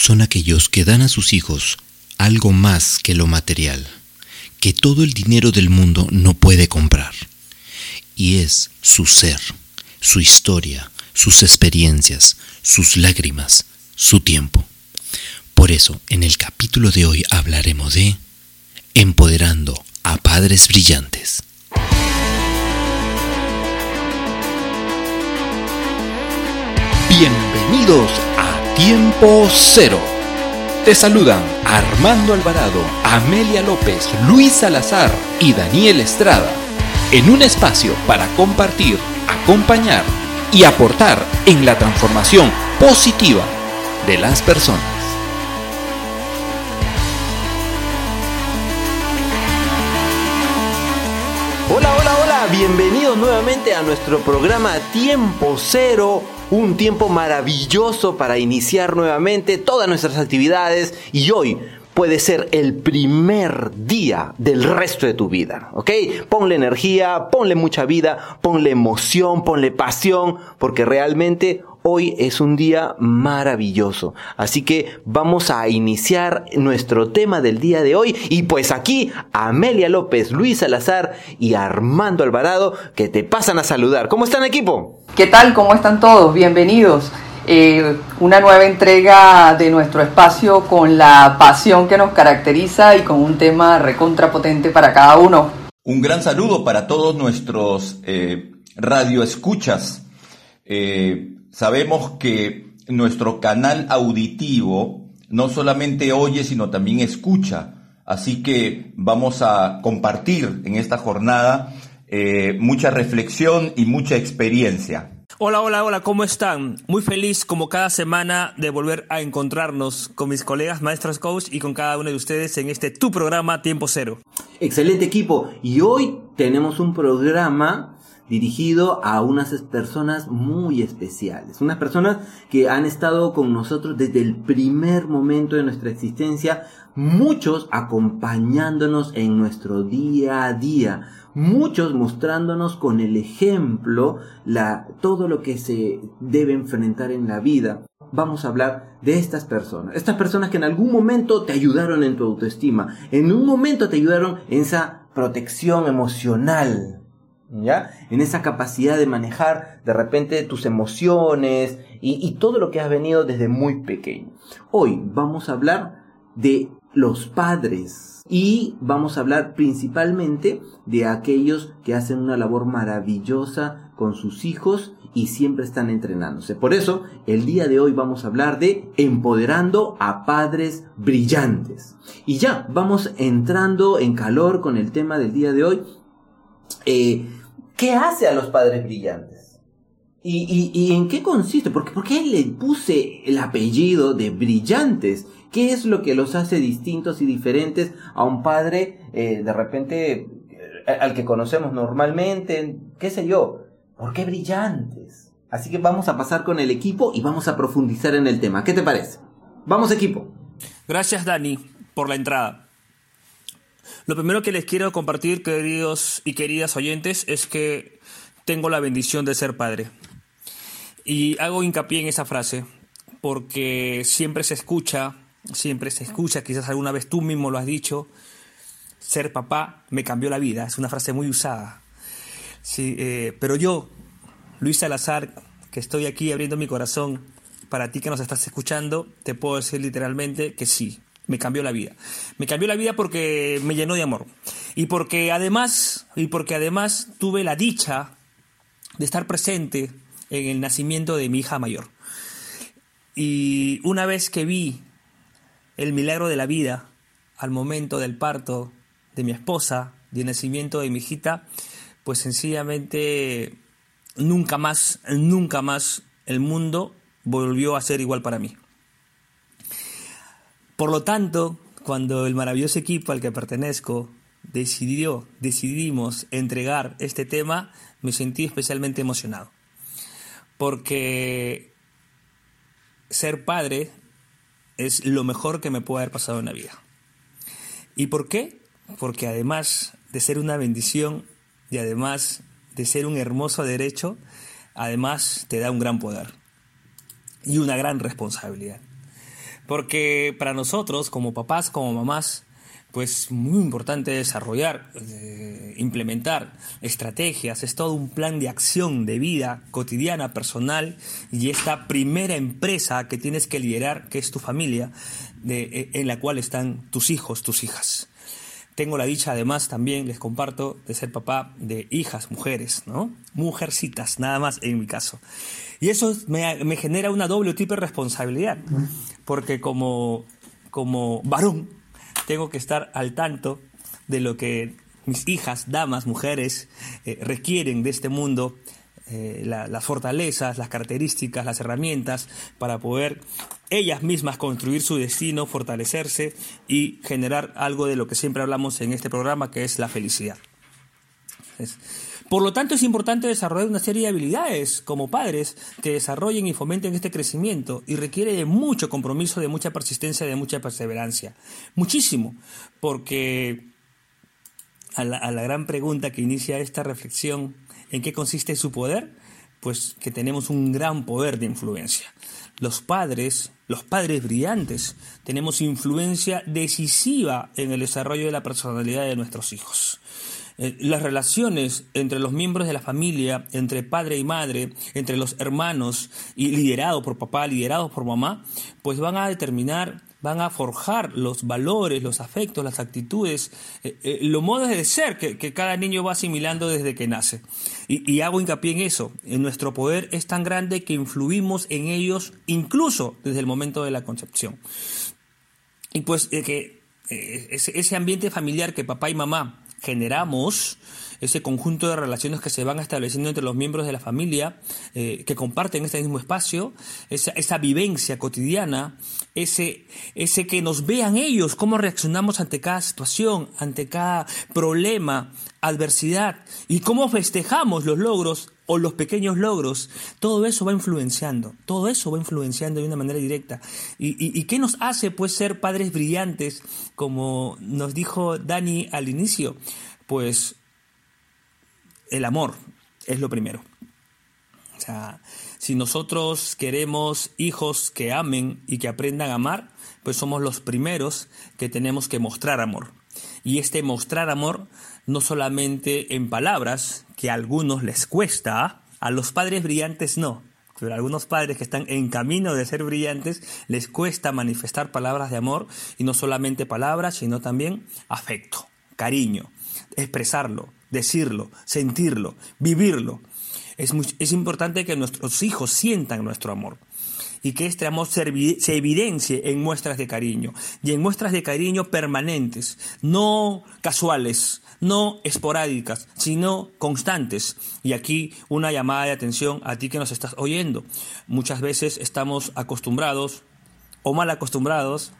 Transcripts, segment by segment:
son aquellos que dan a sus hijos algo más que lo material, que todo el dinero del mundo no puede comprar, y es su ser, su historia, sus experiencias, sus lágrimas, su tiempo. Por eso, en el capítulo de hoy hablaremos de Empoderando a Padres Brillantes. Bienvenidos a Tiempo Cero. Te saludan Armando Alvarado, Amelia López, Luis Salazar y Daniel Estrada, en un espacio para compartir, acompañar y aportar en la transformación positiva de las personas. Hola, hola, hola, bienvenidos nuevamente a nuestro programa Tiempo Cero, un tiempo maravilloso para iniciar nuevamente todas nuestras actividades y hoy puede ser el primer día del resto de tu vida, ¿ok? Ponle energía, ponle mucha vida, ponle emoción, ponle pasión, porque realmente hoy es un día maravilloso. Así que vamos a iniciar nuestro tema del día de hoy y pues aquí Amelia López, Luis Salazar y Armando Alvarado que te pasan a saludar. ¿Cómo están equipo? ¿Qué tal? ¿Cómo están todos? Bienvenidos. Eh, una nueva entrega de nuestro espacio con la pasión que nos caracteriza y con un tema recontrapotente para cada uno. Un gran saludo para todos nuestros eh, radioescuchas. Eh, sabemos que nuestro canal auditivo no solamente oye, sino también escucha. Así que vamos a compartir en esta jornada eh, mucha reflexión y mucha experiencia. Hola, hola, hola, ¿cómo están? Muy feliz como cada semana de volver a encontrarnos con mis colegas maestros coach y con cada uno de ustedes en este tu programa Tiempo Cero. Excelente equipo. Y hoy tenemos un programa dirigido a unas personas muy especiales, unas personas que han estado con nosotros desde el primer momento de nuestra existencia, muchos acompañándonos en nuestro día a día, muchos mostrándonos con el ejemplo la, todo lo que se debe enfrentar en la vida. Vamos a hablar de estas personas, estas personas que en algún momento te ayudaron en tu autoestima, en un momento te ayudaron en esa protección emocional, ¿ya? En esa capacidad de manejar de repente tus emociones y, todo lo que has venido desde muy pequeño. Hoy vamos a hablar de los padres y vamos a hablar principalmente de aquellos que hacen una labor maravillosa con sus hijos y siempre están entrenándose. Por eso, el día de hoy vamos a hablar de empoderando a padres brillantes. Y ya, vamos entrando en calor con el tema del día de hoy. Eh, ¿Qué hace a los padres brillantes? ¿Y, en qué consiste? ¿Por qué le puse el apellido de brillantes? ¿Qué es lo que los hace distintos y diferentes a un padre eh, de repente eh, al que conocemos normalmente? ¿Qué sé yo? ¿Por qué brillantes? Así que vamos a pasar con el equipo y vamos a profundizar en el tema. ¿Qué te parece? Vamos equipo. Gracias Dani por la entrada. Lo primero que les quiero compartir, queridos y queridas oyentes, es que tengo la bendición de ser padre. Y hago hincapié en esa frase porque siempre se escucha siempre se escucha, quizás alguna vez tú mismo lo has dicho, ser papá me cambió la vida, es una frase muy usada. Sí, eh, pero yo, Luis Salazar, que estoy aquí abriendo mi corazón para ti que nos estás escuchando, te puedo decir literalmente que sí, me cambió la vida. Me cambió la vida porque me llenó de amor. Y porque además, y porque además tuve la dicha de estar presente en el nacimiento de mi hija mayor. Y una vez que vi el milagro de la vida al momento del parto de mi esposa, del nacimiento de mi hijita, pues sencillamente nunca más, nunca más el mundo volvió a ser igual para mí. Por lo tanto, cuando el maravilloso equipo al que pertenezco decidió, decidimos entregar este tema, me sentí especialmente emocionado. Porque ser padre es lo mejor que me puede haber pasado en la vida. ¿Y por qué? Porque además de ser una bendición y además de ser un hermoso derecho, además te da un gran poder y una gran responsabilidad. Porque para nosotros, como papás, como mamás, pues muy importante desarrollar, eh, implementar estrategias, es todo un plan de acción de vida cotidiana, personal y esta primera empresa que tienes que liderar, que es tu familia, eh, en la cual están tus hijos, tus hijas. Tengo la dicha además también, les comparto, de ser papá de hijas, mujeres, ¿no? Mujercitas, nada más en mi caso. Y eso me, me genera una doble o triple responsabilidad, porque como, como varón tengo que estar al tanto de lo que mis hijas, damas, mujeres, eh, requieren de este mundo, eh, la- las fortalezas, las características, las herramientas para poder ellas mismas construir su destino, fortalecerse y generar algo de lo que siempre hablamos en este programa, que es la felicidad. Por lo tanto, es importante desarrollar una serie de habilidades como padres que desarrollen y fomenten este crecimiento y requiere de mucho compromiso, de mucha persistencia, de mucha perseverancia. Muchísimo, porque a la, gran pregunta que inicia esta reflexión, ¿en qué consiste su poder? Pues que tenemos un gran poder de influencia. Los padres, los padres brillantes, tenemos influencia decisiva en el desarrollo de la personalidad de nuestros hijos. Eh, Las relaciones entre los miembros de la familia, entre padre y madre, entre los hermanos, y liderado por papá, liderados por mamá, pues van a determinar, van a forjar los valores, los afectos, las actitudes, eh, eh, los modos de ser que, cada niño va asimilando desde que nace. Y, hago hincapié en eso, en nuestro poder es tan grande que influimos en ellos incluso desde el momento de la concepción. Y pues eh, que eh, ese ambiente familiar que papá y mamá generamos, ese conjunto de relaciones que se van estableciendo entre los miembros de la familia, eh, que comparten este mismo espacio, esa, esa vivencia cotidiana, ese, ese que nos vean ellos, cómo reaccionamos ante cada situación, ante cada problema, adversidad, y cómo festejamos los logros o los pequeños logros, todo eso va influenciando, todo eso va influenciando de una manera directa. ¿Y, qué nos hace pues ser padres brillantes, como nos dijo Dani al inicio? Pues el amor es lo primero. O sea, si nosotros queremos hijos que amen y que aprendan a amar, pues somos los primeros que tenemos que mostrar amor. Y este mostrar amor no solamente en palabras, que a algunos les cuesta, a los padres brillantes no, pero a algunos padres que están en camino de ser brillantes les cuesta manifestar palabras de amor y no solamente palabras, sino también afecto, cariño, expresarlo, decirlo, sentirlo, vivirlo. Es, es importante que nuestros hijos sientan nuestro amor y que este amor se, evidencie en muestras de cariño y en muestras de cariño permanentes, no casuales, no esporádicas, sino constantes. Y aquí una llamada de atención a ti que nos estás oyendo. Muchas veces estamos acostumbrados o mal acostumbrados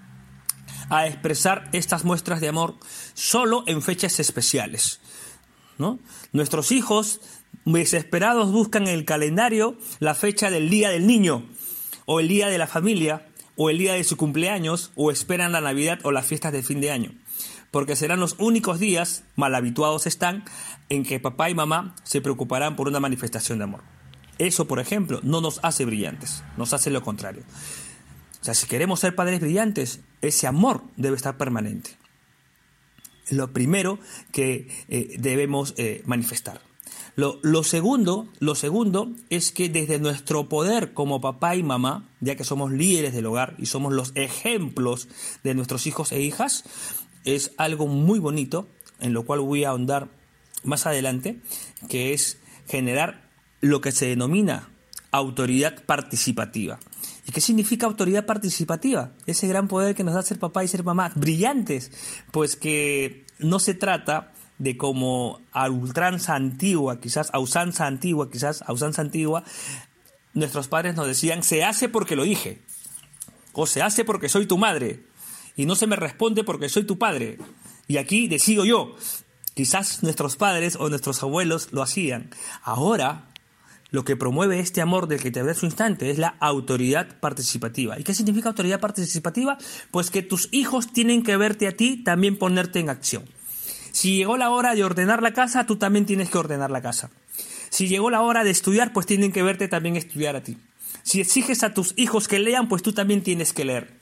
a expresar estas muestras de amor solo en fechas especiales. ¿no? Nuestros hijos desesperados buscan en el calendario la fecha del día del niño o el día de la familia, o el día de su cumpleaños, o esperan la Navidad o las fiestas de fin de año. Porque serán los únicos días, mal habituados están, en que papá y mamá se preocuparán por una manifestación de amor. Eso, por ejemplo, no nos hace brillantes, nos hace lo contrario. O sea, si queremos ser padres brillantes, ese amor debe estar permanente. Lo primero que eh, debemos eh, manifestar. Lo, segundo, lo segundo es que desde nuestro poder como papá y mamá, ya que somos líderes del hogar y somos los ejemplos de nuestros hijos e hijas, es algo muy bonito, en lo cual voy a ahondar más adelante, que es generar lo que se denomina autoridad participativa. ¿Y qué significa autoridad participativa? Ese gran poder que nos da ser papá y ser mamá, brillantes, pues que no se trata de como a ultranza antigua, quizás a usanza antigua, quizás a usanza antigua, nuestros padres nos decían, se hace porque lo dije, o se hace porque soy tu madre, y no se me responde porque soy tu padre, y aquí decido yo. Quizás nuestros padres o nuestros abuelos lo hacían. Ahora, lo que promueve este amor del que te hablé hace un instante es la autoridad participativa. ¿Y qué significa autoridad participativa? Pues que tus hijos tienen que verte a ti también ponerte en acción. Si llegó la hora de ordenar la casa, tú también tienes que ordenar la casa. Si llegó la hora de estudiar, pues tienen que verte también estudiar a ti. Si exiges a tus hijos que lean, pues tú también tienes que leer.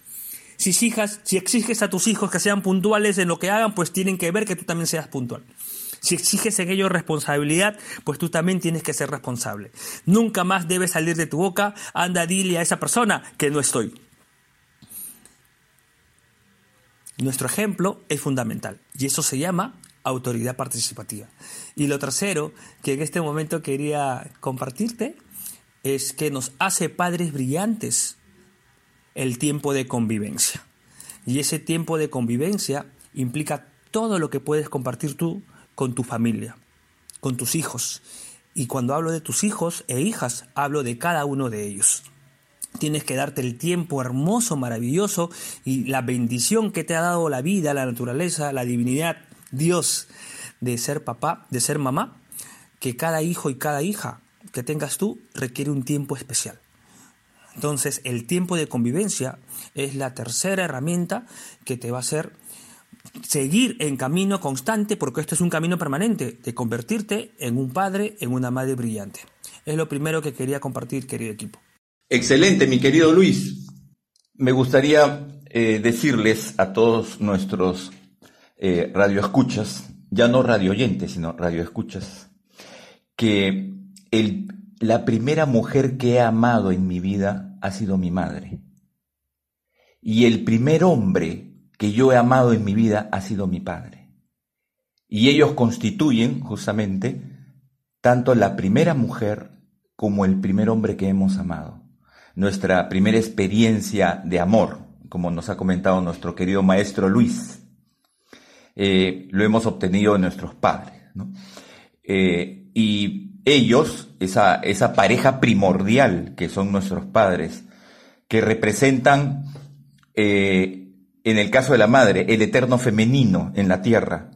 Si, hijas, si exiges a tus hijos que sean puntuales en lo que hagan, pues tienen que ver que tú también seas puntual. Si exiges en ellos responsabilidad, pues tú también tienes que ser responsable. Nunca más debe salir de tu boca, anda, dile a esa persona que no estoy. Nuestro ejemplo es fundamental y eso se llama autoridad participativa. Y lo tercero que en este momento quería compartirte es que nos hace padres brillantes el tiempo de convivencia. Y ese tiempo de convivencia implica todo lo que puedes compartir tú con tu familia, con tus hijos. Y cuando hablo de tus hijos e hijas, hablo de cada uno de ellos. Tienes que darte el tiempo hermoso, maravilloso y la bendición que te ha dado la vida, la naturaleza, la divinidad, Dios, de ser papá, de ser mamá, que cada hijo y cada hija que tengas tú requiere un tiempo especial. Entonces, el tiempo de convivencia es la tercera herramienta que te va a hacer seguir en camino constante, porque esto es un camino permanente, de convertirte en un padre, en una madre brillante. Es lo primero que quería compartir, querido equipo. Excelente, mi querido Luis. Me gustaría eh, decirles a todos nuestros eh, radioescuchas, ya no radioyentes, sino radioescuchas, que la primera mujer que he amado en mi vida ha sido mi madre. Y el primer hombre que yo he amado en mi vida ha sido mi padre. Y ellos constituyen justamente tanto la primera mujer como el primer hombre que hemos amado. Nuestra primera experiencia de amor, como nos ha comentado nuestro querido maestro Luis, eh, lo hemos obtenido de nuestros padres. Eh, y ellos, esa, esa pareja primordial que son nuestros padres, que representan eh, en el caso de la madre, el eterno femenino en la tierra,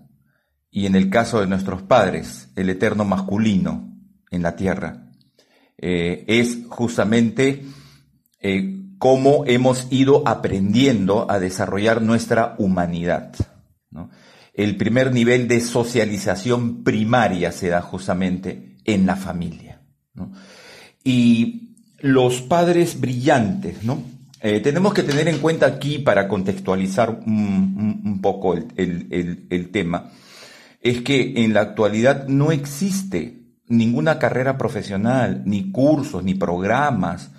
y en el caso de nuestros padres, el eterno masculino en la tierra. Es justamente eh, cómo hemos ido aprendiendo a desarrollar nuestra humanidad. El primer nivel de socialización primaria se da justamente en la familia. Y los padres brillantes, ¿no? Eh, tenemos que tener en cuenta aquí, para contextualizar un, poco el, tema, es que en la actualidad no existe ninguna carrera profesional, ni cursos, ni programas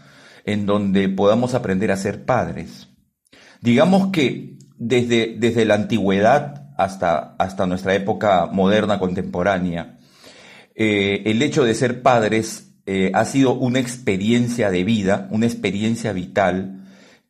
en donde podamos aprender a ser padres. Digamos que desde, desde la antigüedad hasta, hasta nuestra época moderna contemporánea, eh, el hecho de ser padres eh, ha sido una experiencia de vida, una experiencia vital,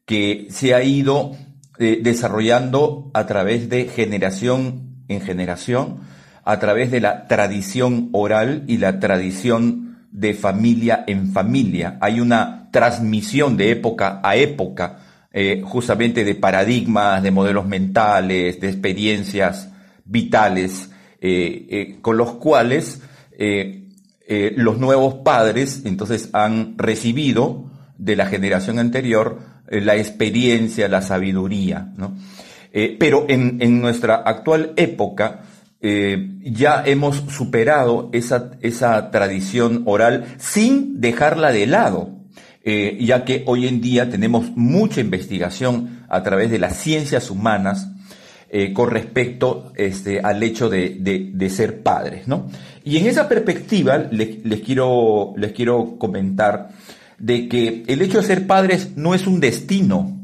que se ha ido eh, desarrollando a través de generación en generación, a través de la tradición oral y la tradición de familia en familia. Hay una transmisión de época a época, eh, justamente de paradigmas, de modelos mentales, de experiencias vitales, eh, con los cuales los nuevos padres entonces han recibido de la generación anterior eh, la experiencia, la sabiduría. ¿no? Eh, pero en, nuestra actual época eh, ya hemos superado esa tradición oral sin dejarla de lado. Ya que hoy en día tenemos mucha investigación a través de las ciencias humanas con respecto este, al hecho de, de, de, ser padres. ¿no? Y en esa perspectiva les, quiero, les quiero comentar de que el hecho de ser padres no es un destino,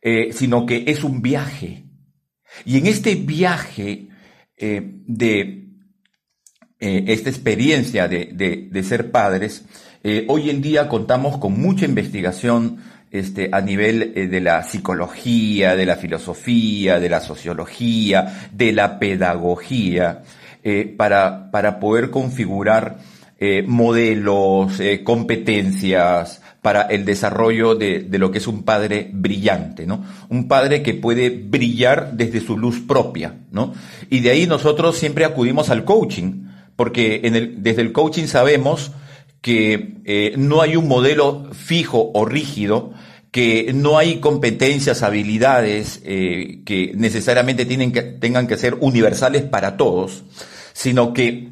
eh, sino que es un viaje. Y en este viaje eh, de eh, esta experiencia de, ser padres, hoy en día contamos con mucha investigación este, a nivel de la psicología, de la filosofía, de la sociología, de la pedagogía, para, para poder configurar eh, modelos, eh, competencias para el desarrollo de, lo que es un padre brillante, ¿no? Un padre que puede brillar desde su luz propia, ¿no? Y de ahí nosotros siempre acudimos al coaching, porque en el, desde el coaching sabemos que eh, no hay un modelo fijo o rígido, que no hay competencias, habilidades que necesariamente tienen que, tengan que ser universales para todos, sino que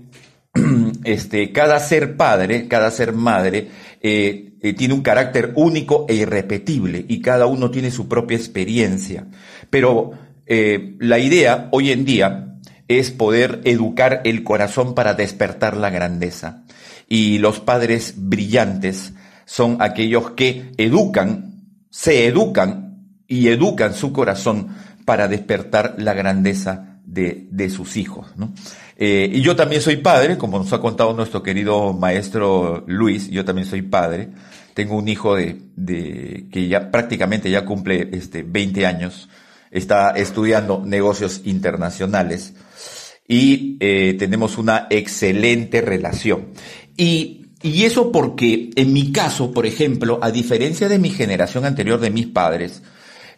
este, cada ser padre, cada ser madre, eh, eh, tiene un carácter único e irrepetible y cada uno tiene su propia experiencia. Pero eh, la idea hoy en día es poder educar el corazón para despertar la grandeza. Y los padres brillantes son aquellos que educan, se educan y educan su corazón para despertar la grandeza de, de sus hijos. ¿no? Eh, y yo también soy padre, como nos ha contado nuestro querido maestro Luis, yo también soy padre. Tengo un hijo de, de que ya prácticamente ya cumple este 20 años, está estudiando negocios internacionales y eh, tenemos una excelente relación. Y, y eso porque en mi caso, por ejemplo, a diferencia de mi generación anterior de mis padres,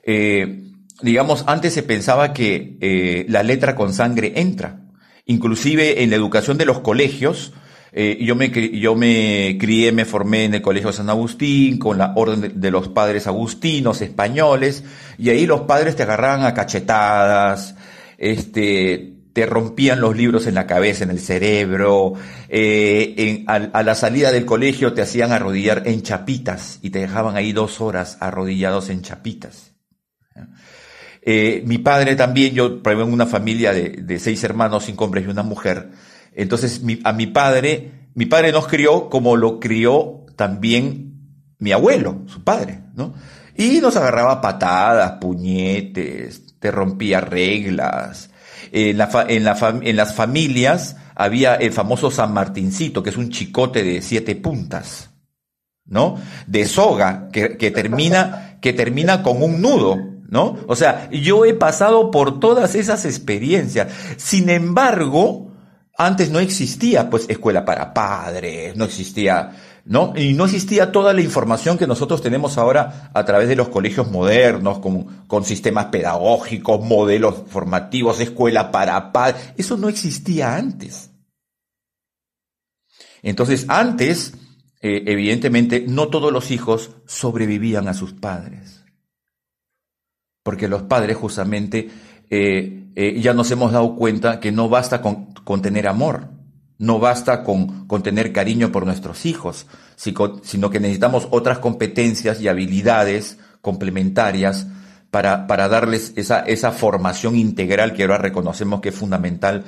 eh, digamos, antes se pensaba que eh, la letra con sangre entra. Inclusive en la educación de los colegios, eh, yo, me, yo me crié, me formé en el Colegio San Agustín, con la Orden de, los Padres Agustinos españoles, y ahí los padres te agarraban a cachetadas, este, te rompían los libros en la cabeza, en el cerebro, eh, a, la salida del colegio te hacían arrodillar en chapitas y te dejaban ahí dos horas arrodillados en chapitas. Eh, mi padre también, yo provengo en una familia de, de, seis hermanos, cinco hombres y una mujer. Entonces, a mi padre, mi padre nos crió como lo crió también mi abuelo, su padre, ¿no? Y nos agarraba patadas, puñetes, te rompía reglas. En, en, en las familias había el famoso San Martincito, que es un chicote de siete puntas, ¿no? De soga, que, que termina, que termina con un nudo, ¿no? O sea, yo he pasado por todas esas experiencias. Sin embargo, antes no existía, pues, escuela para padres, no existía, ¿no? Y no existía toda la información que nosotros tenemos ahora a través de los colegios modernos, con, sistemas pedagógicos, modelos formativos, escuela para padres. Eso no existía antes. Entonces, antes, eh, evidentemente, no todos los hijos sobrevivían a sus padres porque los padres justamente eh, eh, ya nos hemos dado cuenta que no basta con tener amor, no basta con, con, tener cariño por nuestros hijos, sino que necesitamos otras competencias y habilidades complementarias para, para darles esa, esa formación integral que ahora reconocemos que es fundamental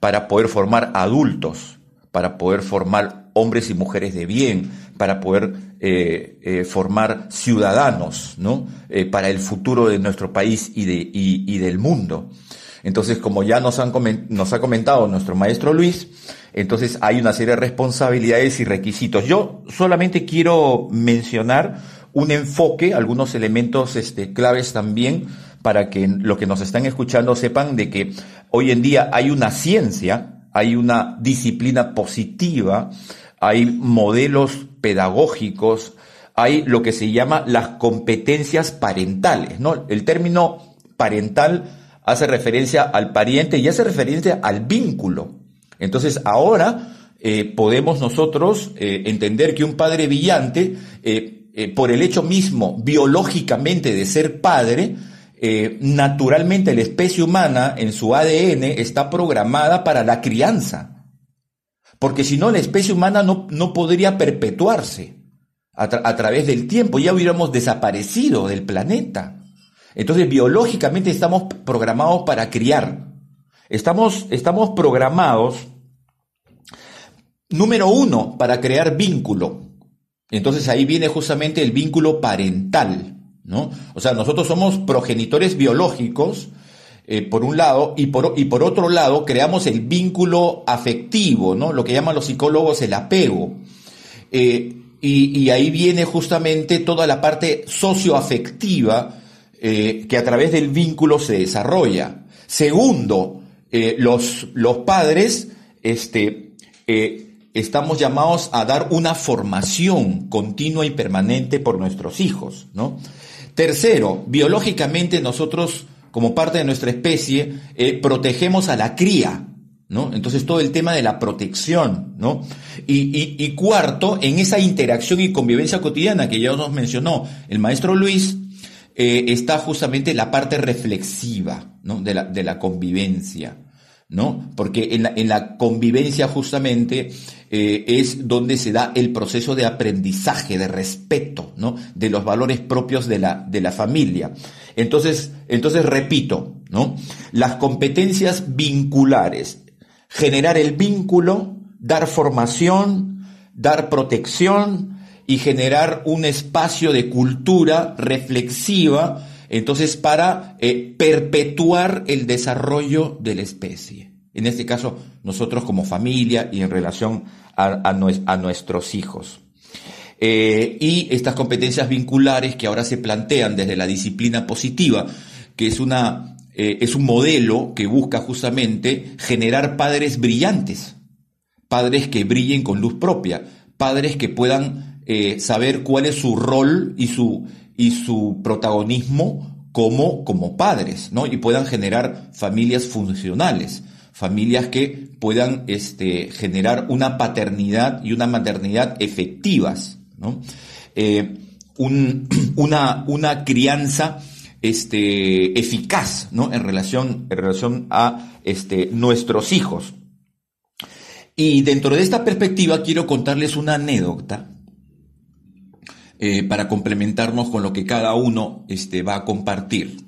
para poder formar adultos, para poder formar hombres y mujeres de bien, para poder eh, eh, formar ciudadanos, ¿no? Eh, para el futuro de nuestro país y, de, y, y del mundo. Entonces, como ya nos, han nos ha comentado nuestro maestro Luis, entonces hay una serie de responsabilidades y requisitos. Yo solamente quiero mencionar un enfoque, algunos elementos este, claves también, para que los que nos están escuchando sepan de que hoy en día hay una ciencia, hay una disciplina positiva, hay modelos pedagógicos, hay lo que se llama las competencias parentales, ¿no? El término parental hace referencia al pariente y hace referencia al vínculo. Entonces ahora eh, podemos nosotros eh, entender que un padre brillante, eh, por el hecho mismo biológicamente de ser padre, naturalmente la especie humana en su ADN está programada para la crianza. Porque si no, la especie humana no, no podría perpetuarse a, a, través del tiempo, ya hubiéramos desaparecido del planeta. Entonces, biológicamente estamos programados para criar. Estamos, estamos programados, número uno, para crear vínculo. Entonces ahí viene justamente el vínculo parental, ¿no? O sea, nosotros somos progenitores biológicos, eh, por un lado, y por, y por otro lado creamos el vínculo afectivo, ¿no? Lo que llaman los psicólogos el apego. Eh, y, y, ahí viene justamente toda la parte socioafectiva eh, que a través del vínculo se desarrolla. Segundo, eh, los, los padres este, estamos llamados a dar una formación continua y permanente por nuestros hijos, ¿no? Tercero, biológicamente nosotros como parte de nuestra especie, eh, protegemos a la cría, ¿no? Entonces todo el tema de la protección, ¿no? Y, y, cuarto, en esa interacción y convivencia cotidiana que ya nos mencionó el maestro Luis, eh, está justamente la parte reflexiva. De la, de la convivencia. ¿no? Porque en la, en la convivencia justamente eh, es donde se da el proceso de aprendizaje, de respeto, ¿no? De los valores propios de la, de la familia. Entonces, entonces repito, ¿no? Las competencias vinculares, generar el vínculo, dar formación, dar protección y generar un espacio de cultura reflexiva entonces, para eh, perpetuar el desarrollo de la especie. En este caso, nosotros como familia y en relación a, nuestros hijos. Eh, y estas competencias vinculares que ahora se plantean desde la disciplina positiva, que es, una, eh, es un modelo que busca justamente generar padres brillantes, padres que brillen con luz propia, padres que puedan saber cuál es su rol y su, y su protagonismo como, como padres, ¿no? Y puedan generar familias funcionales, familias que puedan este, generar una paternidad y una maternidad efectivas, ¿no? Eh, una, una crianza este, eficaz, ¿no? En relación, en relación a este, nuestros hijos. Y dentro de esta perspectiva quiero contarles una anécdota eh, para complementarnos con lo que cada uno este, va a compartir.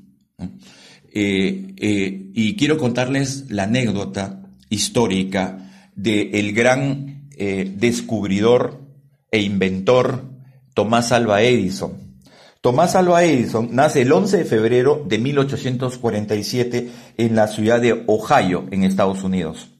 Eh, eh, y quiero contarles la anécdota histórica del el gran descubridor e inventor Tomás Alva Edison. Tomás Alva Edison nace el 11 de febrero de 1847 en la ciudad de Ohio, en Estados Unidos.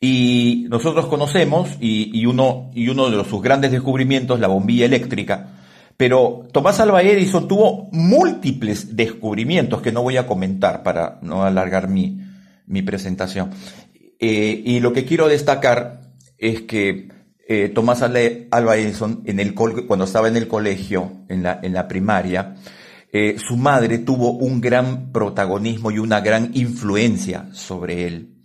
Y nosotros conocemos, y, uno, de sus grandes descubrimientos, la bombilla eléctrica, pero Tomás Alva Edison tuvo múltiples descubrimientos que no voy a comentar para no alargar mi, presentación. Eh, y lo que quiero destacar es que eh, Tomás Alva Edison, cuando estaba en el colegio, en la, en la primaria, eh, su madre tuvo un gran protagonismo y una gran influencia sobre él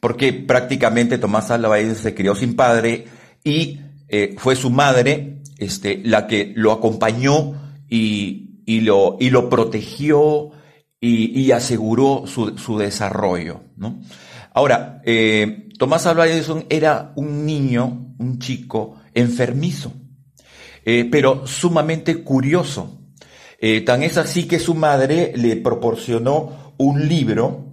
porque prácticamente Tomás Edison se crió sin padre y eh, fue su madre este, la que lo acompañó y, y, lo, y lo protegió y, y aseguró su, su, desarrollo. ¿no? Ahora, eh, Tomás Alva Edison era un niño, un chico enfermizo, eh, pero sumamente curioso. Eh, tan es así que su madre le proporcionó un libro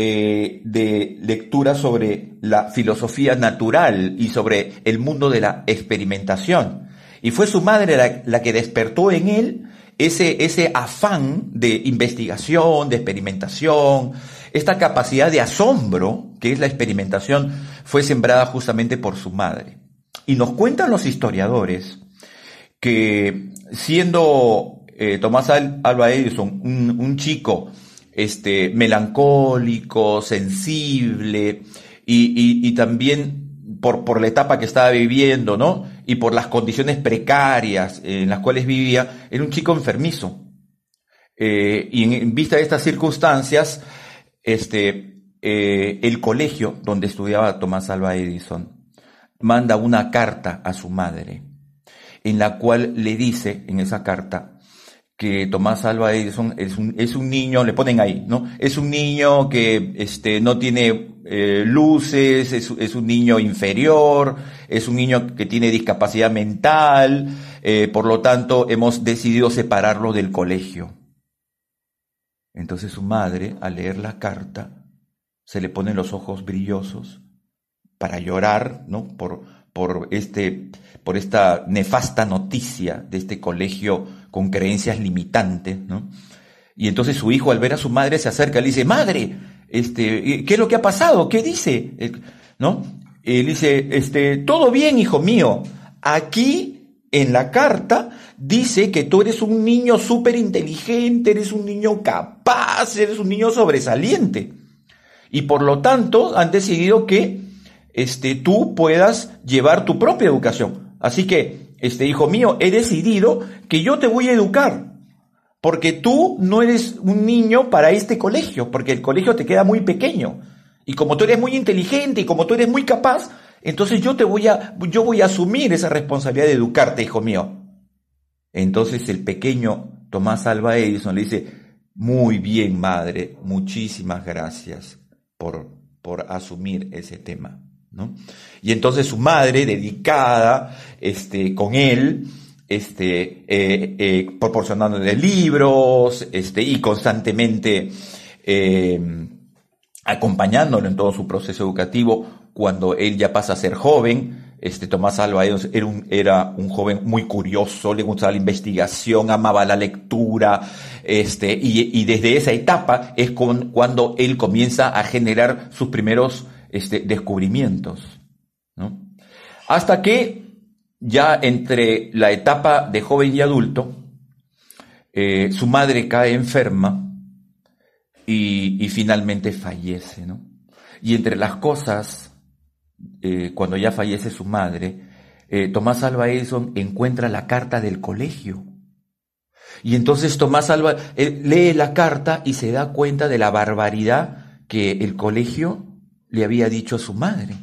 eh, de lectura sobre la filosofía natural y sobre el mundo de la experimentación. Y fue su madre la, que despertó en él ese, ese afán de investigación, de experimentación, esta capacidad de asombro que es la experimentación fue sembrada justamente por su madre. Y nos cuentan los historiadores que siendo eh, Tomás Alba Edison un, un chico este, melancólico, sensible y, también por, la etapa que estaba viviendo, ¿no? Y por las condiciones precarias en las cuales vivía, era un chico enfermizo. Eh, y en, vista de estas circunstancias, este, eh, el colegio donde estudiaba Tomás Alva Edison manda una carta a su madre, en la cual le dice en esa carta que Tomás Edison es un, es un niño, le ponen ahí, ¿no? Es un niño que este, no tiene eh, luces, es, es, un niño inferior, es un niño que tiene discapacidad mental, eh, por lo tanto hemos decidido separarlo del colegio. Entonces su madre, al leer la carta, se le ponen los ojos brillosos para llorar, ¿no? Por, por, este, por esta nefasta noticia de este colegio con creencias limitantes, ¿no? Y entonces su hijo al ver a su madre se acerca y le dice, madre, este, ¿qué es lo que ha pasado? ¿Qué dice? ¿No? Y dice, este, todo bien, hijo mío. Aquí en la carta dice que tú eres un niño súper inteligente, eres un niño capaz, eres un niño sobresaliente. Y por lo tanto han decidido que este, tú puedas llevar tu propia educación. Así que este hijo mío, he decidido que yo te voy a educar, porque tú no eres un niño para este colegio, porque el colegio te queda muy pequeño. Y como tú eres muy inteligente y como tú eres muy capaz, entonces yo te voy a, yo voy a asumir esa responsabilidad de educarte, hijo mío. Entonces el pequeño Tomás Alba Edison le dice, muy bien, madre, muchísimas gracias por, por asumir ese tema. Y entonces su madre, dedicada este, con él, este, eh, eh, proporcionándole libros este, y constantemente eh, acompañándolo en todo su proceso educativo cuando él ya pasa a ser joven. Este, Tomás Alba era un, era un joven muy curioso, le gustaba la investigación, amaba la lectura, este, y, desde esa etapa es cuando él comienza a generar sus primeros este, descubrimientos. ¿no? Hasta que ya entre la etapa de joven y adulto, eh, su madre cae enferma y, finalmente fallece. ¿no? Y entre las cosas, eh, cuando ya fallece su madre, eh, Tomás Alba Edison encuentra la carta del colegio. Y entonces Tomás Alba lee la carta y se da cuenta de la barbaridad que el colegio le había dicho a su madre.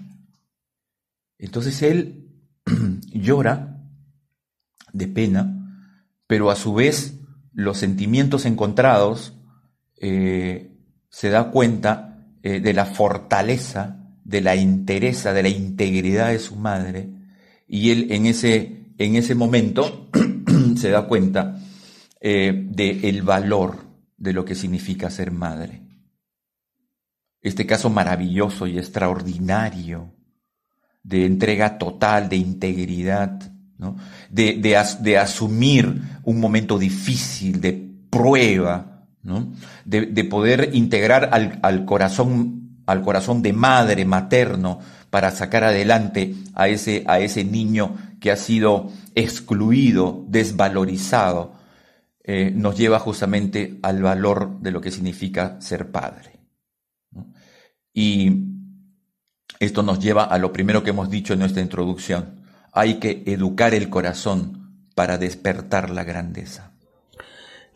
Entonces él llora de pena, pero a su vez los sentimientos encontrados eh, se da cuenta eh, de la fortaleza, de la interesa, de la integridad de su madre, y él en ese, en ese momento se da cuenta eh, del valor de lo que significa ser madre. Este caso maravilloso y extraordinario de entrega total, de integridad, de, asumir un momento difícil, de prueba, de, poder integrar al, corazón, al corazón de madre, materno, para sacar adelante a ese, a ese niño que ha sido excluido, desvalorizado, eh, nos lleva justamente al valor de lo que significa ser padre. Y esto nos lleva a lo primero que hemos dicho en nuestra introducción. Hay que educar el corazón para despertar la grandeza.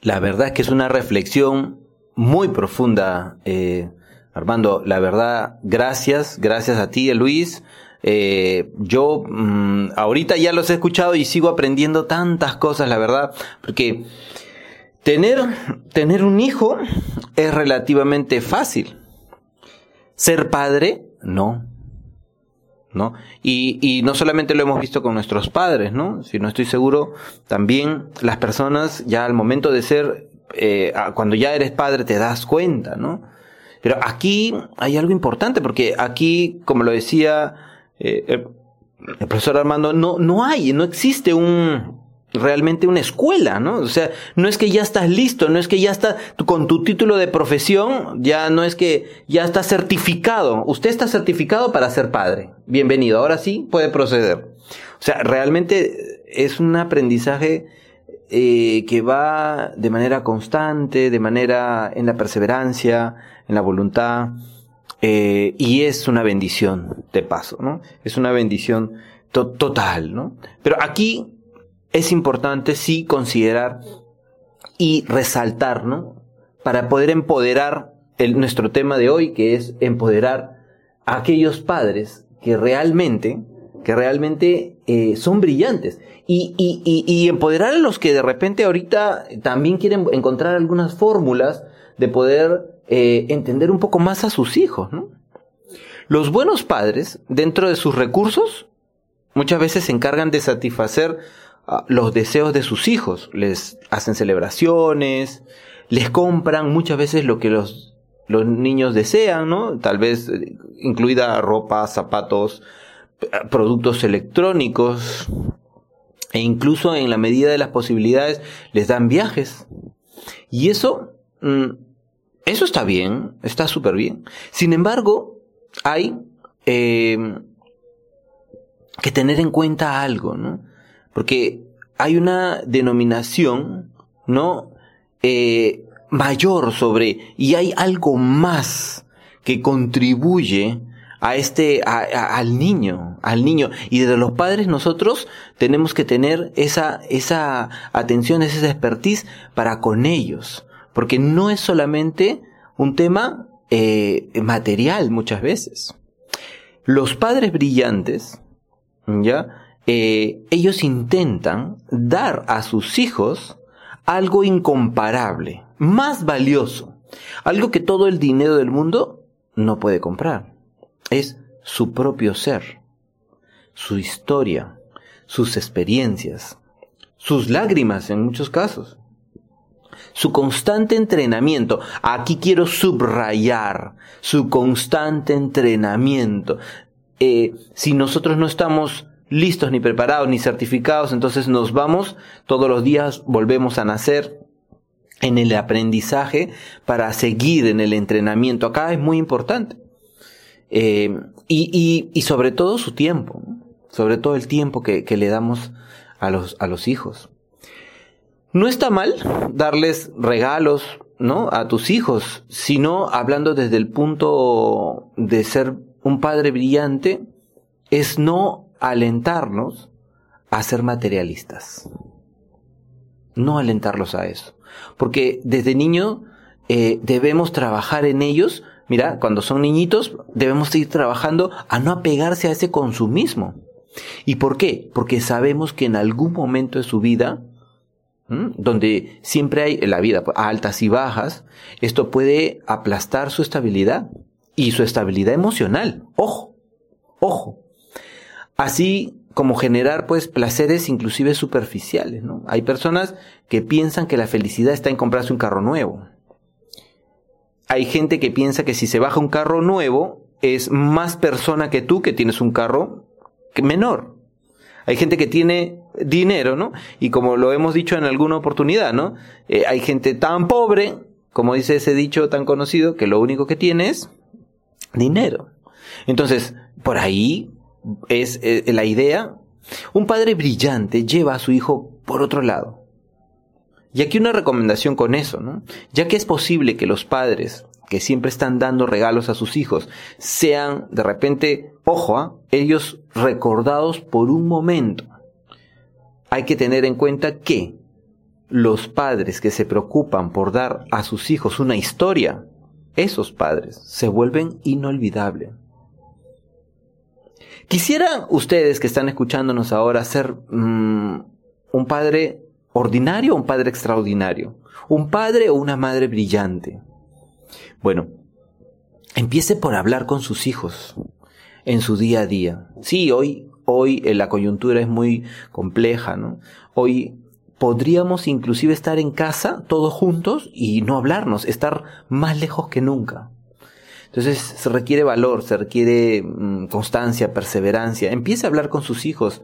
La verdad es que es una reflexión muy profunda, eh, Armando. La verdad, gracias, gracias a ti, Luis. Eh, yo mm, ahorita ya los he escuchado y sigo aprendiendo tantas cosas, la verdad, porque tener, tener un hijo es relativamente fácil. Ser padre, no. ¿no? Y, y, no solamente lo hemos visto con nuestros padres, ¿no? Si no estoy seguro, también las personas ya al momento de ser, eh, cuando ya eres padre te das cuenta, ¿no? Pero aquí hay algo importante, porque aquí, como lo decía eh, el, el profesor Armando, no, no hay, no existe un, realmente una escuela, ¿no? O sea, no es que ya estás listo, no es que ya estás con tu título de profesión, ya no es que ya estás certificado. Usted está certificado para ser padre. Bienvenido, ahora sí puede proceder. O sea, realmente es un aprendizaje eh, que va de manera constante, de manera en la perseverancia, en la voluntad, eh, y es una bendición de paso, ¿no? Es una bendición total, ¿no? Pero aquí es importante sí considerar y resaltar, ¿no? Para poder empoderar el, nuestro tema de hoy, que es empoderar a aquellos padres que realmente, que realmente eh, son brillantes. Y, y, y, empoderar a los que de repente ahorita también quieren encontrar algunas fórmulas de poder eh, entender un poco más a sus hijos, ¿no? Los buenos padres, dentro de sus recursos, muchas veces se encargan de satisfacer los deseos de sus hijos, les hacen celebraciones, les compran muchas veces lo que los, los niños desean, ¿no? Tal vez eh, incluida ropa, zapatos, productos electrónicos, e incluso en la medida de las posibilidades les dan viajes. Y eso, mm, eso está bien, está súper bien. Sin embargo, hay eh, que tener en cuenta algo, ¿no? Porque hay una denominación, ¿no? Eh, mayor sobre, y hay algo más que contribuye a este, al niño, al niño. Y desde los padres nosotros tenemos que tener esa, esa atención, esa expertise para con ellos. Porque no es solamente un tema eh, material muchas veces. Los padres brillantes, ¿ya? Eh, ellos intentan dar a sus hijos algo incomparable, más valioso, algo que todo el dinero del mundo no puede comprar. es su propio ser, su historia, sus experiencias, sus lágrimas en muchos casos, su constante entrenamiento. Aquí quiero subrayar su constante entrenamiento. Eh, si nosotros no estamos listos ni preparados ni certificados, entonces nos vamos todos los días, volvemos a nacer en el aprendizaje para seguir en el entrenamiento. Acá es muy importante. Eh, y, y, sobre todo su tiempo, sobre todo el tiempo que, que le damos a los, a los hijos. No está mal darles regalos, ¿no? A tus hijos, sino hablando desde el punto de ser un padre brillante, es no alentarnos a ser materialistas. No alentarlos a eso. Porque desde niño eh, debemos trabajar en ellos. Mira, cuando son niñitos debemos ir trabajando a no apegarse a ese consumismo. ¿Y por qué? Porque sabemos que en algún momento de su vida, donde siempre hay la vida altas y bajas, esto puede aplastar su estabilidad y su estabilidad emocional. Ojo, ojo. Así como generar pues placeres inclusive superficiales, ¿no? Hay personas que piensan que la felicidad está en comprarse un carro nuevo. Hay gente que piensa que si se baja un carro nuevo es más persona que tú que tienes un carro menor. Hay gente que tiene dinero, ¿no? Y como lo hemos dicho en alguna oportunidad, ¿no? Eh, hay gente tan pobre, como dice ese dicho tan conocido, que lo único que tiene es dinero. Entonces, por ahí es eh, la idea. Un padre brillante lleva a su hijo por otro lado. Y aquí una recomendación con eso, ¿no? Ya que es posible que los padres que siempre están dando regalos a sus hijos sean de repente, ojo, ¿ah? ellos recordados por un momento. Hay que tener en cuenta que los padres que se preocupan por dar a sus hijos una historia, esos padres se vuelven inolvidables. Quisieran ustedes que están escuchándonos ahora ser mm, un padre ordinario o un padre extraordinario, un padre o una madre brillante. Bueno, empiece por hablar con sus hijos en su día a día. Sí, hoy, hoy eh, la coyuntura es muy compleja, ¿no? Hoy podríamos inclusive estar en casa todos juntos y no hablarnos, estar más lejos que nunca. Entonces se requiere valor, se requiere mm, constancia, perseverancia. Empiece a hablar con sus hijos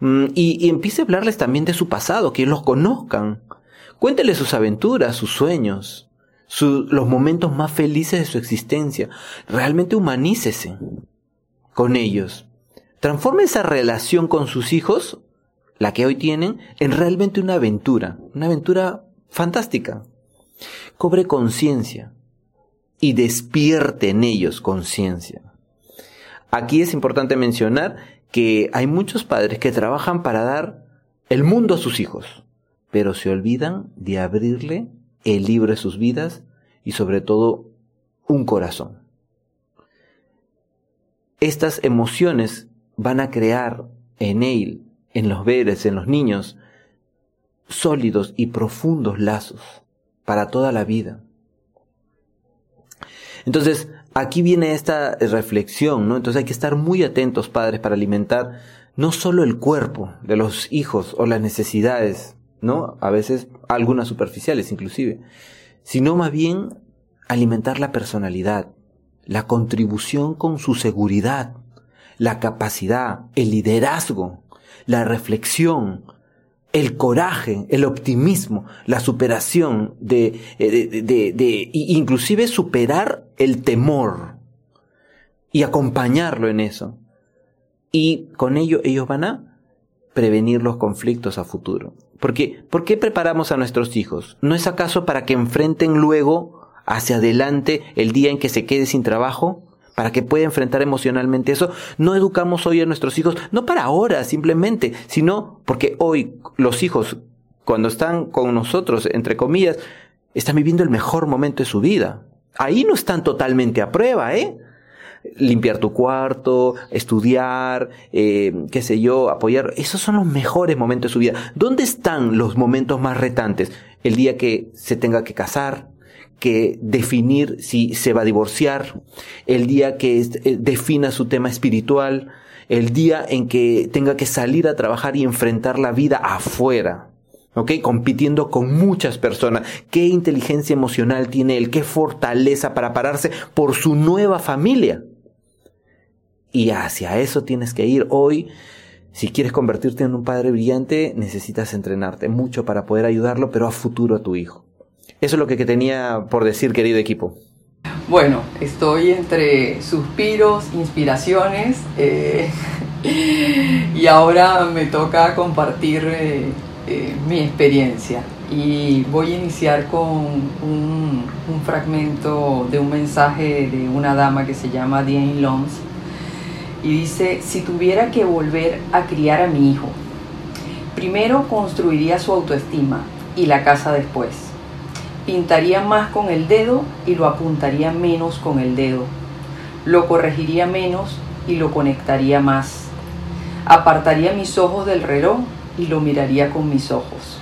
mm, y, empiece a hablarles también de su pasado, que los conozcan. Cuéntele sus aventuras, sus sueños los momentos más felices de su existencia. Realmente humanícese con ellos. Transforme esa relación con sus hijos, la que hoy tienen, en realmente una aventura, una aventura fantástica. Cobre conciencia y despierte en ellos conciencia. Aquí es importante mencionar que hay muchos padres que trabajan para dar el mundo a sus hijos, pero se olvidan de abrirle el libro de sus vidas y sobre todo un corazón. Estas emociones van a crear en él, en los veres, en los niños, sólidos y profundos lazos para toda la vida. Entonces, aquí viene esta reflexión, ¿no? Entonces hay que estar muy atentos, padres, para alimentar no solo el cuerpo de los hijos o las necesidades, ¿no? A veces algunas superficiales inclusive, sino más bien alimentar la personalidad, la contribución con su seguridad, la capacidad, el liderazgo, la reflexión, el coraje, el optimismo, la superación de, eh, de, de, de, inclusive superar el temor y acompañarlo en eso. Y con ello ellos van a prevenir los conflictos a futuro. Porque, ¿por qué preparamos a nuestros hijos? ¿No es acaso para que enfrenten luego hacia adelante el día en que se quede sin trabajo? Para que pueda enfrentar emocionalmente eso. No educamos hoy a nuestros hijos, no para ahora simplemente, sino porque hoy los hijos, cuando están con nosotros, entre comillas, están viviendo el mejor momento de su vida. Ahí no están totalmente a prueba, ¿eh? limpiar tu cuarto, estudiar, eh, qué sé yo, apoyar. Esos son los mejores momentos de su vida. ¿Dónde están los momentos más retantes? El día que se tenga que casar, que definir si se va a divorciar, el día que eh, defina su tema espiritual, el día en que tenga que salir a trabajar y enfrentar la vida afuera. ¿ok? Compitiendo con muchas personas. ¿Qué inteligencia emocional tiene él? ¿Qué fortaleza para pararse por su nueva familia? Y hacia eso tienes que ir hoy. Si quieres convertirte en un padre brillante, necesitas entrenarte mucho para poder ayudarlo, pero a futuro a tu hijo. Eso es lo que tenía por decir, querido equipo. Bueno, estoy entre suspiros, inspiraciones eh, y ahora me toca compartir eh, eh, mi experiencia y voy a iniciar con un, fragmento de un mensaje de una dama que se llama Diane Lons y dice, si tuviera que volver a criar a mi hijo, primero construiría su autoestima y la casa después Pintaría más con el dedo y lo apuntaría menos con el dedo. Lo corregiría menos y lo conectaría más. Apartaría mis ojos del reloj y lo miraría con mis ojos.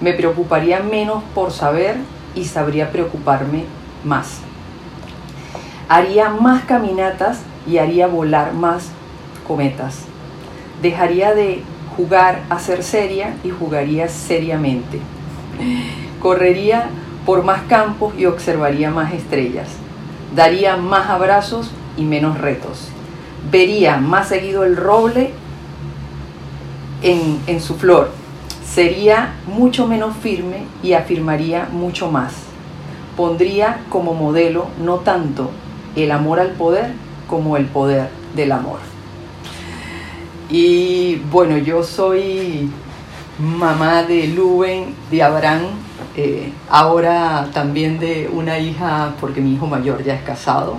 Me preocuparía menos por saber y sabría preocuparme más. Haría más caminatas y haría volar más cometas. Dejaría de jugar a ser seria y jugaría seriamente. Correría por más campos y observaría más estrellas. Daría más abrazos y menos retos. Vería más seguido el roble en, en su flor. Sería mucho menos firme y afirmaría mucho más. Pondría como modelo no tanto el amor al poder como el poder del amor. Y bueno, yo soy mamá de Luben, de Abraham, eh, ahora también de una hija, porque mi hijo mayor ya es casado,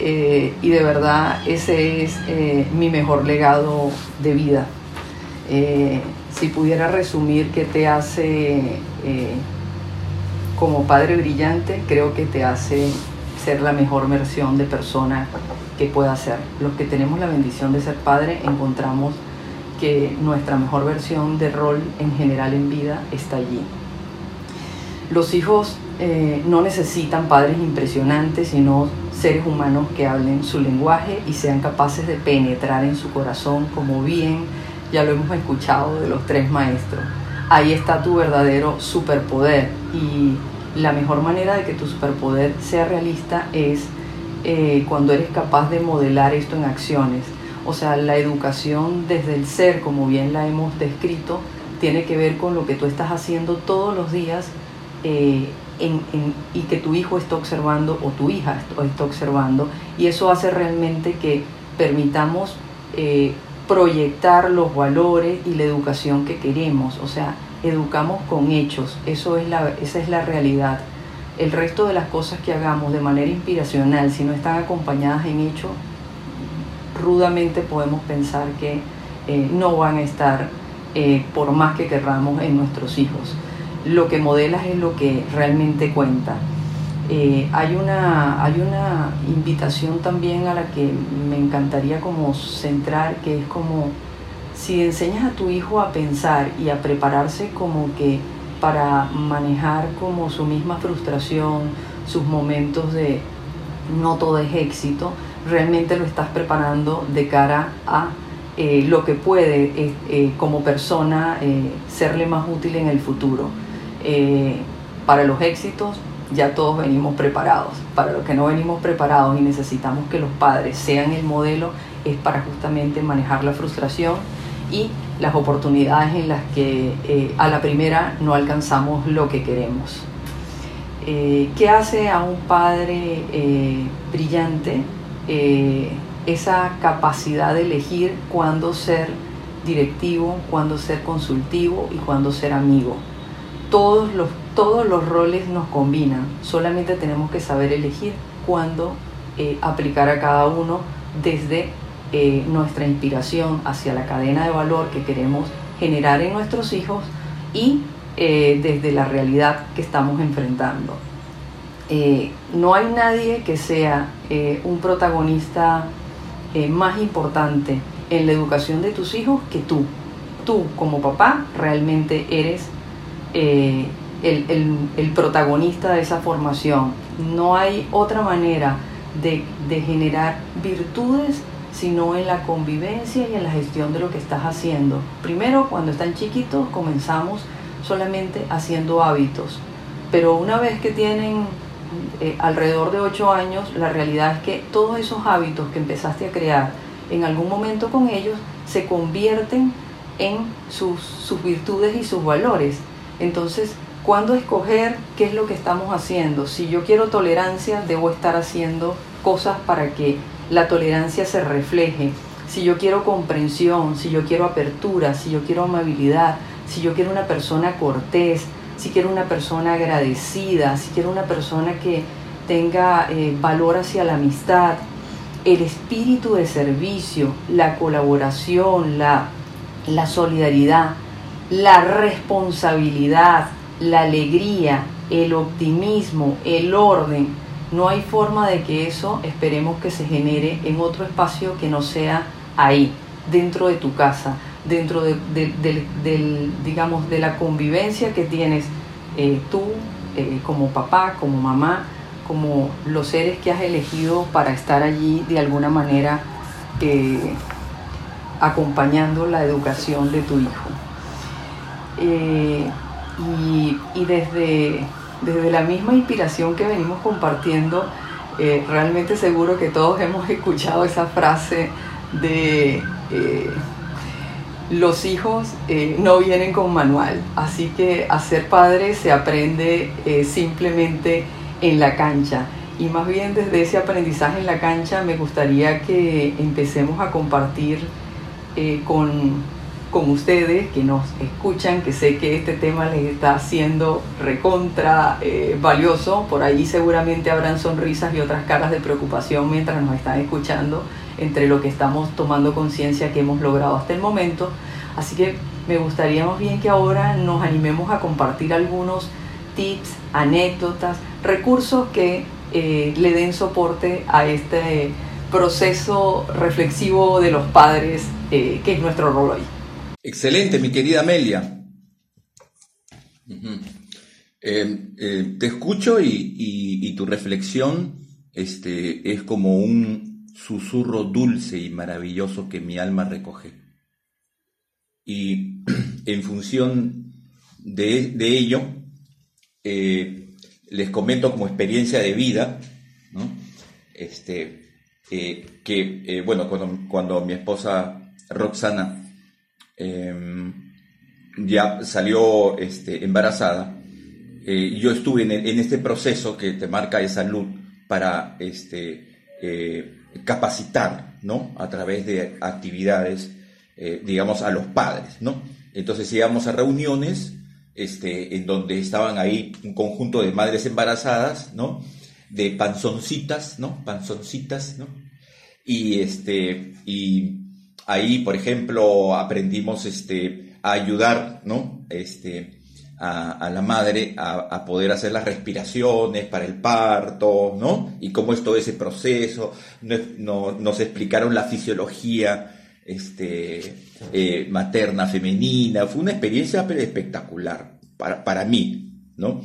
eh, y de verdad ese es eh, mi mejor legado de vida. si pudiera resumir qué te hace como padre brillante, creo que te hace ser la mejor versión de persona que pueda ser. Los que tenemos la bendición de ser padre encontramos que nuestra mejor versión de rol en general en vida está allí. Los hijos eh, no necesitan padres impresionantes, sino seres humanos que hablen su lenguaje y sean capaces de penetrar en su corazón, como bien ya lo hemos escuchado de los tres maestros. Ahí está tu verdadero superpoder y la mejor manera de que tu superpoder sea realista es eh, cuando eres capaz de modelar esto en acciones. O sea, la educación desde el ser, como bien la hemos descrito, tiene que ver con lo que tú estás haciendo todos los días eh, y que tu hijo está observando o tu hija está observando y eso hace realmente que permitamos eh, proyectar los valores y la educación que queremos, o sea, educamos con hechos, eso es la, esa es la realidad. El resto de las cosas que hagamos de manera inspiracional, si no están acompañadas en hechos, rudamente podemos pensar que eh, no van a estar por más que querramos en nuestros hijos lo que modelas es lo que realmente cuenta. Eh, hay, una, hay una invitación también a la que me encantaría como centrar, que es como si enseñas a tu hijo a pensar y a prepararse como que para manejar como su misma frustración, sus momentos de no todo es éxito, realmente lo estás preparando de cara a eh, lo que puede eh, como persona serle más útil en el futuro. Eh, para los éxitos ya todos venimos preparados. Para los que no venimos preparados y necesitamos que los padres sean el modelo, es para justamente manejar la frustración y las oportunidades en las que eh, a la primera no alcanzamos lo que queremos. Eh, ¿Qué hace a un padre brillante? esa capacidad de elegir cuándo ser directivo, cuándo ser consultivo y cuándo ser amigo todos los, todos los roles nos combinan, solamente tenemos que saber elegir cuándo eh, aplicar a cada uno desde eh, nuestra inspiración hacia la cadena de valor que queremos generar en nuestros hijos y eh, desde la realidad que estamos enfrentando. no hay nadie que sea un protagonista más importante en la educación de tus hijos que tú. Tú como papá realmente eres eh, el, protagonista de esa formación. No hay otra manera de, generar virtudes sino en la convivencia y en la gestión de lo que estás haciendo. Primero, cuando están chiquitos, comenzamos solamente haciendo hábitos, pero una vez que tienen eh, alrededor de 8 años, la realidad es que todos esos hábitos que empezaste a crear en algún momento con ellos se convierten en sus, sus virtudes y sus valores. Entonces, ¿cuándo escoger qué es lo que estamos haciendo? Si yo quiero tolerancia, debo estar haciendo cosas para que la tolerancia se refleje. Si yo quiero comprensión, si yo quiero apertura, si yo quiero amabilidad, si yo quiero una persona cortés, si quiero una persona agradecida, si quiero una persona que tenga eh, valor hacia la amistad, el espíritu de servicio, la colaboración, la, la solidaridad, la responsabilidad, la alegría, el optimismo, el orden, no hay forma de que eso esperemos que se genere en otro espacio que no sea ahí, dentro de tu casa, dentro de, digamos, de la convivencia que tienes eh, tú eh, como papá, como mamá, como los seres que has elegido para estar allí de alguna manera eh, acompañando la educación de tu hijo. Y, y desde desde la misma inspiración que venimos compartiendo, eh, realmente seguro que todos hemos escuchado esa frase de eh, los hijos eh, no vienen con manual, así que a ser padre se aprende simplemente en la cancha. Y más bien desde ese aprendizaje en la cancha me gustaría que empecemos a compartir con con ustedes que nos escuchan, que sé que este tema les está siendo recontra eh, valioso. Por ahí seguramente habrán sonrisas y otras caras de preocupación mientras nos están escuchando entre lo que estamos tomando conciencia que hemos logrado hasta el momento. Así que me gustaría más bien que ahora nos animemos a compartir algunos tips, anécdotas, recursos que eh, le den soporte a este proceso reflexivo de los padres, eh, que es nuestro rol hoy. Excelente, mi querida Amelia. Eh, eh, te escucho y, tu reflexión este, es como un susurro dulce y maravilloso que mi alma recoge. Y en función de, ello, eh, les comento como experiencia de vida, este, que, bueno, cuando, cuando mi esposa Roxana Em, ya salió este, embarazada. Eh, yo estuve en, este proceso que te marca de salud para este, eh, capacitar, ¿no? A través de actividades, eh, digamos, a los padres, ¿no? Entonces íbamos a reuniones este, en donde estaban ahí un conjunto de madres embarazadas, ¿no? De panzoncitas, ¿no? Panzoncitas, ¿no? Y, este, y Ahí, por ejemplo, aprendimos este, a ayudar ¿no? este, a, la madre a, poder hacer las respiraciones para el parto, ¿no? Y cómo es todo ese proceso. nos explicaron la fisiología este, eh, materna, femenina. Fue una experiencia espectacular para, para mí, ¿no?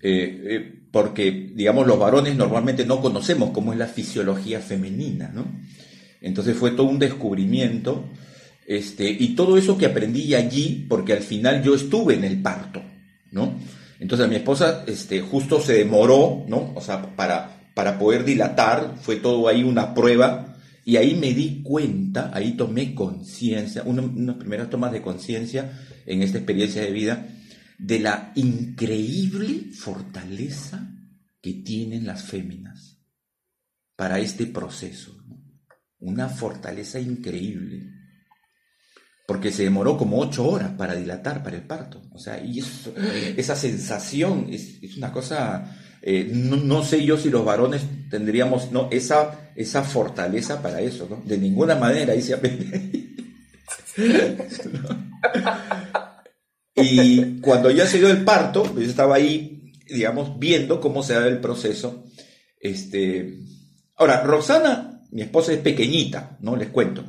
Eh, eh, porque, digamos, los varones normalmente no conocemos cómo es la fisiología femenina, ¿no? Entonces fue todo un descubrimiento. Este, y todo eso que aprendí allí, porque al final yo estuve en el parto, ¿no? Entonces mi esposa este, justo se demoró, ¿no? O sea, para, para poder dilatar, fue todo ahí una prueba, y ahí me di cuenta, ahí tomé conciencia, unas primeras tomas de conciencia en esta experiencia de vida, de la increíble fortaleza que tienen las féminas para este proceso una fortaleza increíble. Porque se demoró como ocho horas para dilatar para el parto. O sea, y esa sensación es, una cosa. Eh, no, sé yo si los varones tendríamos no, esa, esa fortaleza para eso, ¿no? De ninguna manera, Y cuando ya se dio el parto, pues yo estaba ahí, digamos, viendo cómo se da el proceso. Este, ahora, Roxana mi esposa es pequeñita, ¿no? Les cuento.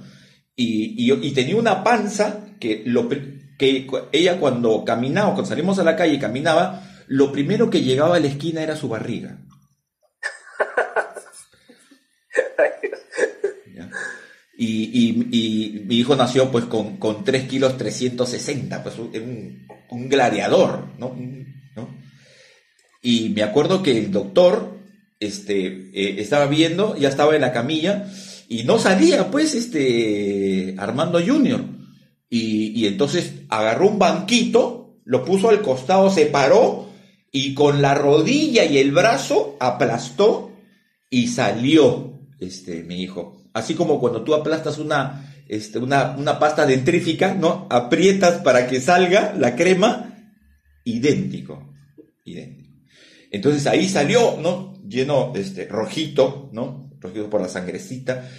Y, y, tenía una panza que, lo, que ella cuando caminaba, cuando salimos a la calle y caminaba, lo primero que llegaba a la esquina era su barriga. Y, mi hijo nació pues con, con 3 kilos 360, pues un, un gladiador, ¿no? Y me acuerdo que el doctor este, eh, estaba viendo, ya estaba en la camilla, y no salía pues este Armando Junior. Y, y entonces agarró un banquito, lo puso al costado, se paró, y con la rodilla y el brazo aplastó y salió este, mi hijo así como cuando tú aplastas una, este, una, una pasta dentrífica, ¿no? Aprietas para que salga la crema, idéntico, idéntico. Entonces ahí salió, ¿no? Lleno, este, rojito, ¿no? Rojito por la sangrecita.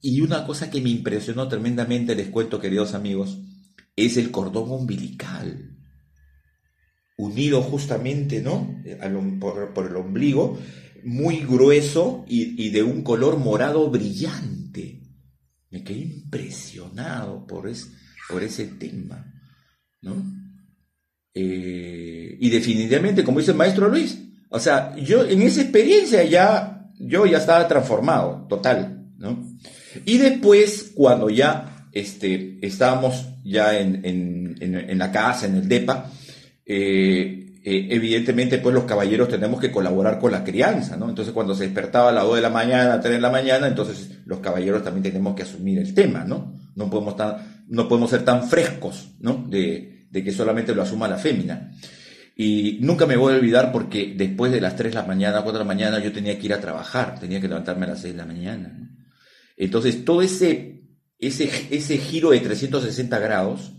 Y una cosa que me impresionó tremendamente, les cuento, queridos amigos, es el cordón umbilical, unido justamente, ¿no? Por, por el ombligo, muy grueso y, de un color morado brillante. Me quedé impresionado por, por ese tema, ¿no? Eh, y definitivamente, como dice el maestro Luis, o sea, yo en esa experiencia ya, yo ya estaba transformado, total, ¿no? Y después, cuando ya este, estábamos ya en, en la casa, en el DEPA, eh, eh, evidentemente pues los caballeros tenemos que colaborar con la crianza, ¿no? Entonces cuando se despertaba a las 2 de la mañana, a las 3 de la mañana, entonces los caballeros también tenemos que asumir el tema, ¿no? No podemos, no podemos ser tan frescos, ¿no? De, de que solamente lo asuma la fémina. Y nunca me voy a olvidar porque después de las 3 de la mañana, 4 de la mañana, yo tenía que ir a trabajar, tenía que levantarme a las 6 de la mañana. Entonces todo ese, ese, ese giro de 360 grados,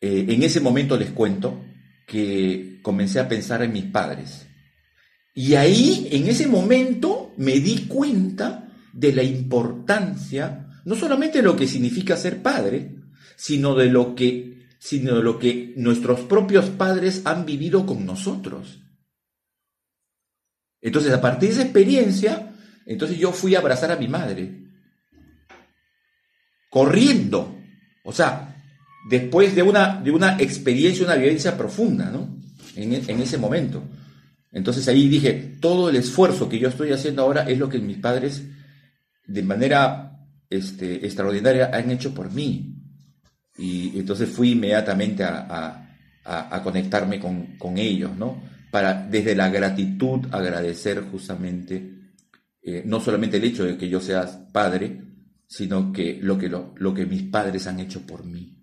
eh, en ese momento les cuento, que comencé a pensar en mis padres. Y ahí, en ese momento, me di cuenta de la importancia, no solamente de lo que significa ser padre, sino de lo que, sino lo que nuestros propios padres han vivido con nosotros. Entonces, a partir de esa experiencia, entonces yo fui a abrazar a mi madre, corriendo. O sea, después de una, de una experiencia, una vivencia profunda, ¿no? En, ese momento. Entonces ahí dije, todo el esfuerzo que yo estoy haciendo ahora es lo que mis padres, de manera este, extraordinaria, han hecho por mí. Y entonces fui inmediatamente a, conectarme con, ellos, ¿no? Para desde la gratitud agradecer justamente, eh, no solamente el hecho de que yo sea padre, sino que lo que, lo que mis padres han hecho por mí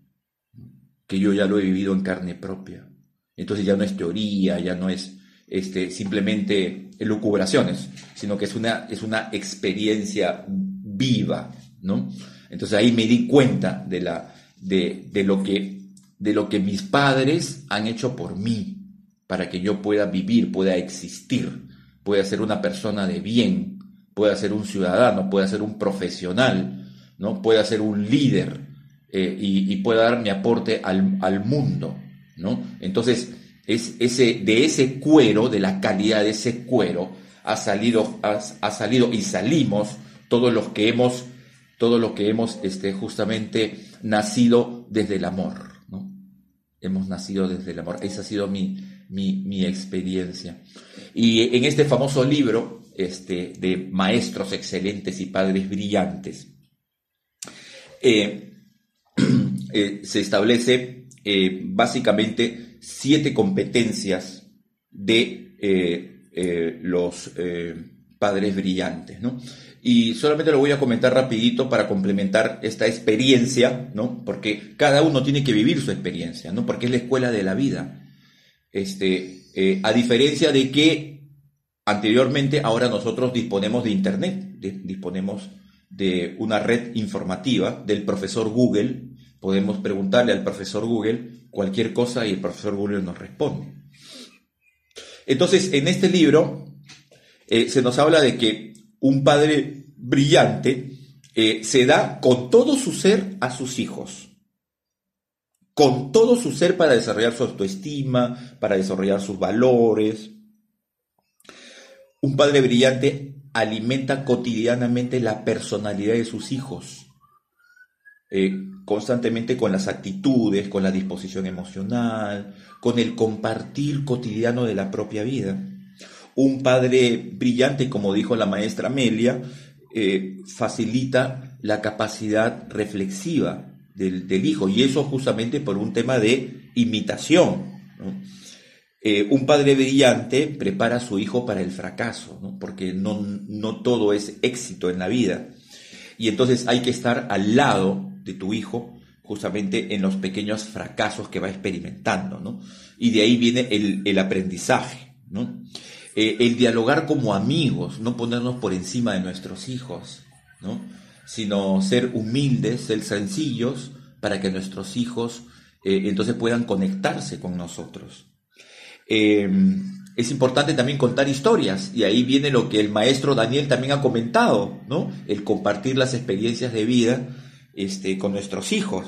que yo ya lo he vivido en carne propia. Entonces ya no es teoría, ya no es este, simplemente elucubraciones, sino que es una, es una experiencia viva, ¿no? Entonces ahí me di cuenta de, la, de, de, lo que, de lo que mis padres han hecho por mí, para que yo pueda vivir, pueda existir, pueda ser una persona de bien, pueda ser un ciudadano, pueda ser un profesional, ¿no? pueda ser un líder, eh, y, pueda dar mi aporte al, mundo, ¿no? Entonces, es ese, de ese cuero, de la calidad de ese cuero, ha salido, ha, salido y salimos todos los que hemos, todos los que hemos este, justamente nacido desde el amor, ¿no? Hemos nacido desde el amor. Esa ha sido mi, mi, experiencia. Y en este famoso libro este, de maestros excelentes y padres brillantes, eh, Eh, se establece eh, básicamente siete competencias de los padres brillantes, ¿no? Y solamente lo voy a comentar rapidito para complementar esta experiencia, ¿no? Porque cada uno tiene que vivir su experiencia, ¿no? Porque es la escuela de la vida. Este, a diferencia de que anteriormente, ahora nosotros disponemos de Internet, disponemos de una red informativa del profesor Google, podemos preguntarle al profesor Google cualquier cosa y el profesor Google nos responde. Entonces, en este libro eh, se nos habla de que un padre brillante eh, se da con todo su ser a sus hijos, con todo su ser para desarrollar su autoestima, para desarrollar sus valores. Un padre brillante alimenta cotidianamente la personalidad de sus hijos eh, constantemente con las actitudes, con la disposición emocional, con el compartir cotidiano de la propia vida. Un padre brillante, como dijo la maestra Amelia, eh, facilita la capacidad reflexiva del, hijo y eso justamente por un tema de imitación. Eh, un padre brillante prepara a su hijo para el fracaso, porque no, no todo es éxito en la vida. Y entonces hay que estar al lado de tu hijo justamente en los pequeños fracasos que va experimentando, ¿no? Y de ahí viene el, aprendizaje, ¿no? Eh, el dialogar como amigos, no ponernos por encima de nuestros hijos, ¿no? Sino ser humildes, ser sencillos, para que nuestros hijos eh, entonces puedan conectarse con nosotros. Em, es importante también contar historias y ahí viene lo que el maestro Daniel también ha comentado, ¿no? El compartir las experiencias de vida este, con nuestros hijos.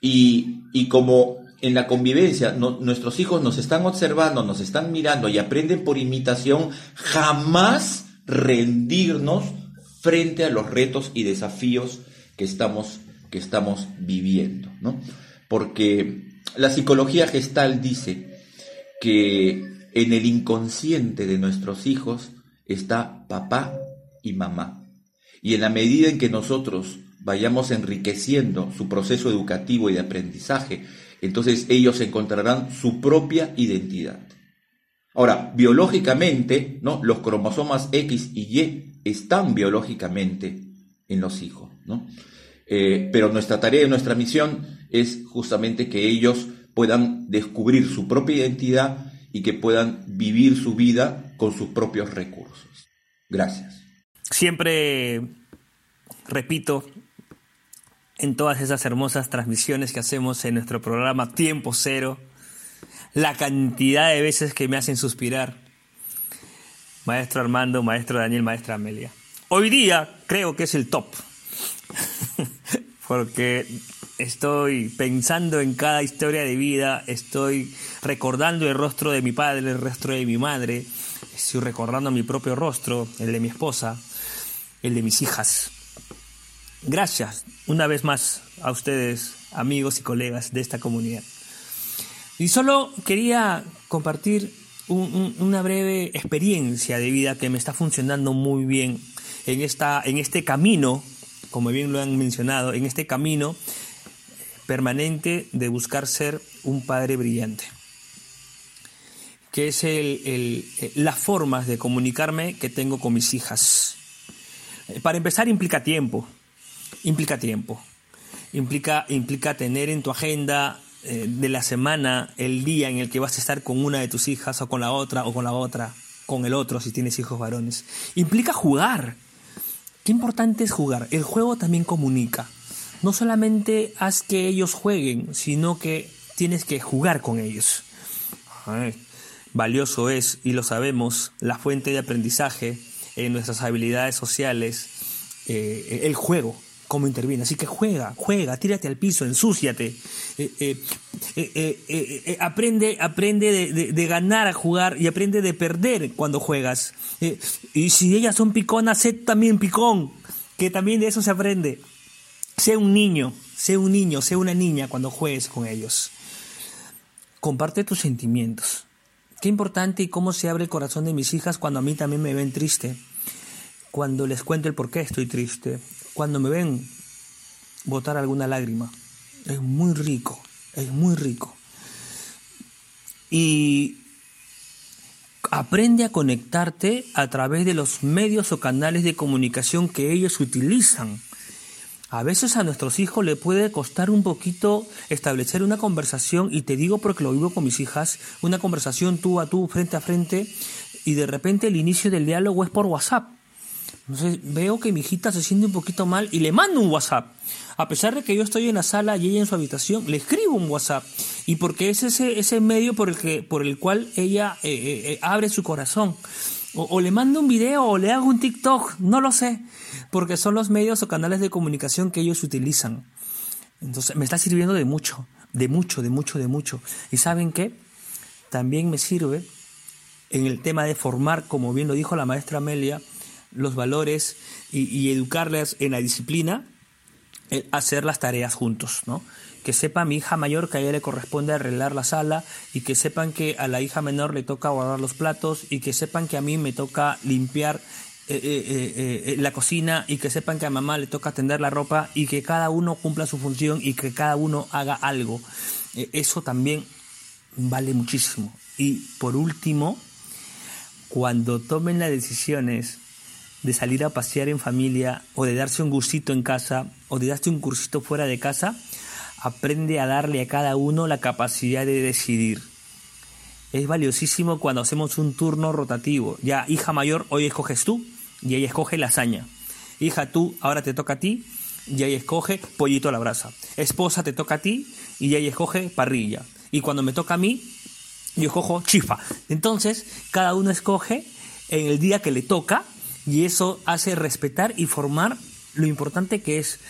Y, como en la convivencia nuestros hijos nos están observando, nos están mirando y aprenden por imitación, jamás rendirnos frente a los retos y desafíos que estamos, que estamos viviendo. Porque la psicología gestal dice que en el inconsciente de nuestros hijos está papá y mamá. Y en la medida en que nosotros vayamos enriqueciendo su proceso educativo y de aprendizaje, entonces ellos encontrarán su propia identidad. Ahora, biológicamente, ¿no? los cromosomas X y Y están biológicamente en los hijos, ¿no? Eh, pero nuestra tarea y nuestra misión es justamente que ellos puedan descubrir su propia identidad y que puedan vivir su vida con sus propios recursos. Gracias. Siempre repito en todas esas hermosas transmisiones que hacemos en nuestro programa Tiempo Cero, la cantidad de veces que me hacen suspirar. Maestro Armando, maestro Daniel, maestra Amelia. Hoy día creo que es el top, porque estoy pensando en cada historia de vida, estoy recordando el rostro de mi padre, el rostro de mi madre, estoy recordando mi propio rostro, el de mi esposa, el de mis hijas. Gracias una vez más a ustedes, amigos y colegas de esta comunidad. Y solo quería compartir una breve experiencia de vida que me está funcionando muy bien en, esta, en este camino, como bien lo han mencionado, en este camino permanente de buscar ser un padre brillante, que es el, las formas de comunicarme que tengo con mis hijas. Para empezar implica tiempo, implica tiempo. Implica, implica tener en tu agenda eh, de la semana el día en el que vas a estar con una de tus hijas o con la otra o con la otra, con el otro si tienes hijos varones. Implica jugar. Qué importante es jugar. El juego también comunica. No solamente haz que ellos jueguen, sino que tienes que jugar con ellos. valioso es, y lo sabemos, la fuente de aprendizaje en nuestras habilidades sociales, eh, el juego cómo interviene. Así que juega, juega, tírate al piso, ensúciate. Eh, eh, eh, aprende aprende de, ganar a jugar y aprende de perder cuando juegas. y si ellas son piconas, sé también picón, que también de eso se aprende. Sé un niño, sé un niño, sé una niña cuando juegues con ellos. Comparte tus sentimientos. Qué importante y cómo se abre el corazón de mis hijas cuando a mí también me ven triste. Cuando les cuento el por qué estoy triste cuando me ven botar alguna lágrima. Es muy rico, es muy rico. Y aprende a conectarte a través de los medios o canales de comunicación que ellos utilizan. A veces a nuestros hijos le puede costar un poquito establecer una conversación, y te digo porque lo vivo con mis hijas, una conversación tú a tú, frente a frente, y de repente el inicio del diálogo es por WhatsApp. Entonces veo que mi hijita se siente un poquito mal y le mando un WhatsApp. A pesar de que yo estoy en la sala y ella en su habitación, le escribo un WhatsApp. Y porque es ese, medio por el, que, por el cual ella eh, eh, eh, abre su corazón. O, le mando un video o le hago un TikTok, no lo sé. Porque son los medios o canales de comunicación que ellos utilizan. Entonces me está sirviendo de mucho, de mucho, de mucho, de mucho. ¿Y saben qué? También me sirve en el tema de formar, como bien lo dijo la maestra Amelia, los valores y, educarles en la disciplina, hacer las tareas juntos, ¿no? Que sepa mi hija mayor que a ella le corresponde arreglar la sala y que sepan que a la hija menor le toca guardar los platos y que sepan que a mí me toca limpiar eh, eh, eh, la cocina y que sepan que a mamá le toca tender la ropa y que cada uno cumpla su función y que cada uno haga algo. eso también vale muchísimo. Y por último, cuando tomen las decisiones de salir a pasear en familia o de darse un gustito en casa o de darse un cursito fuera de casa, aprende a darle a cada uno la capacidad de decidir. Es valiosísimo cuando hacemos un turno rotativo. Ya, hija mayor, hoy escoges tú y ella escoge lasaña. Hija, tú, ahora te toca a ti y ella escoge pollito a la brasa. Esposa, te toca a ti y ella escoge parrilla. Y cuando me toca a mí, yo escojo chifa. Entonces, cada uno escoge en el día que le toca y eso hace respetar y formar lo importante que es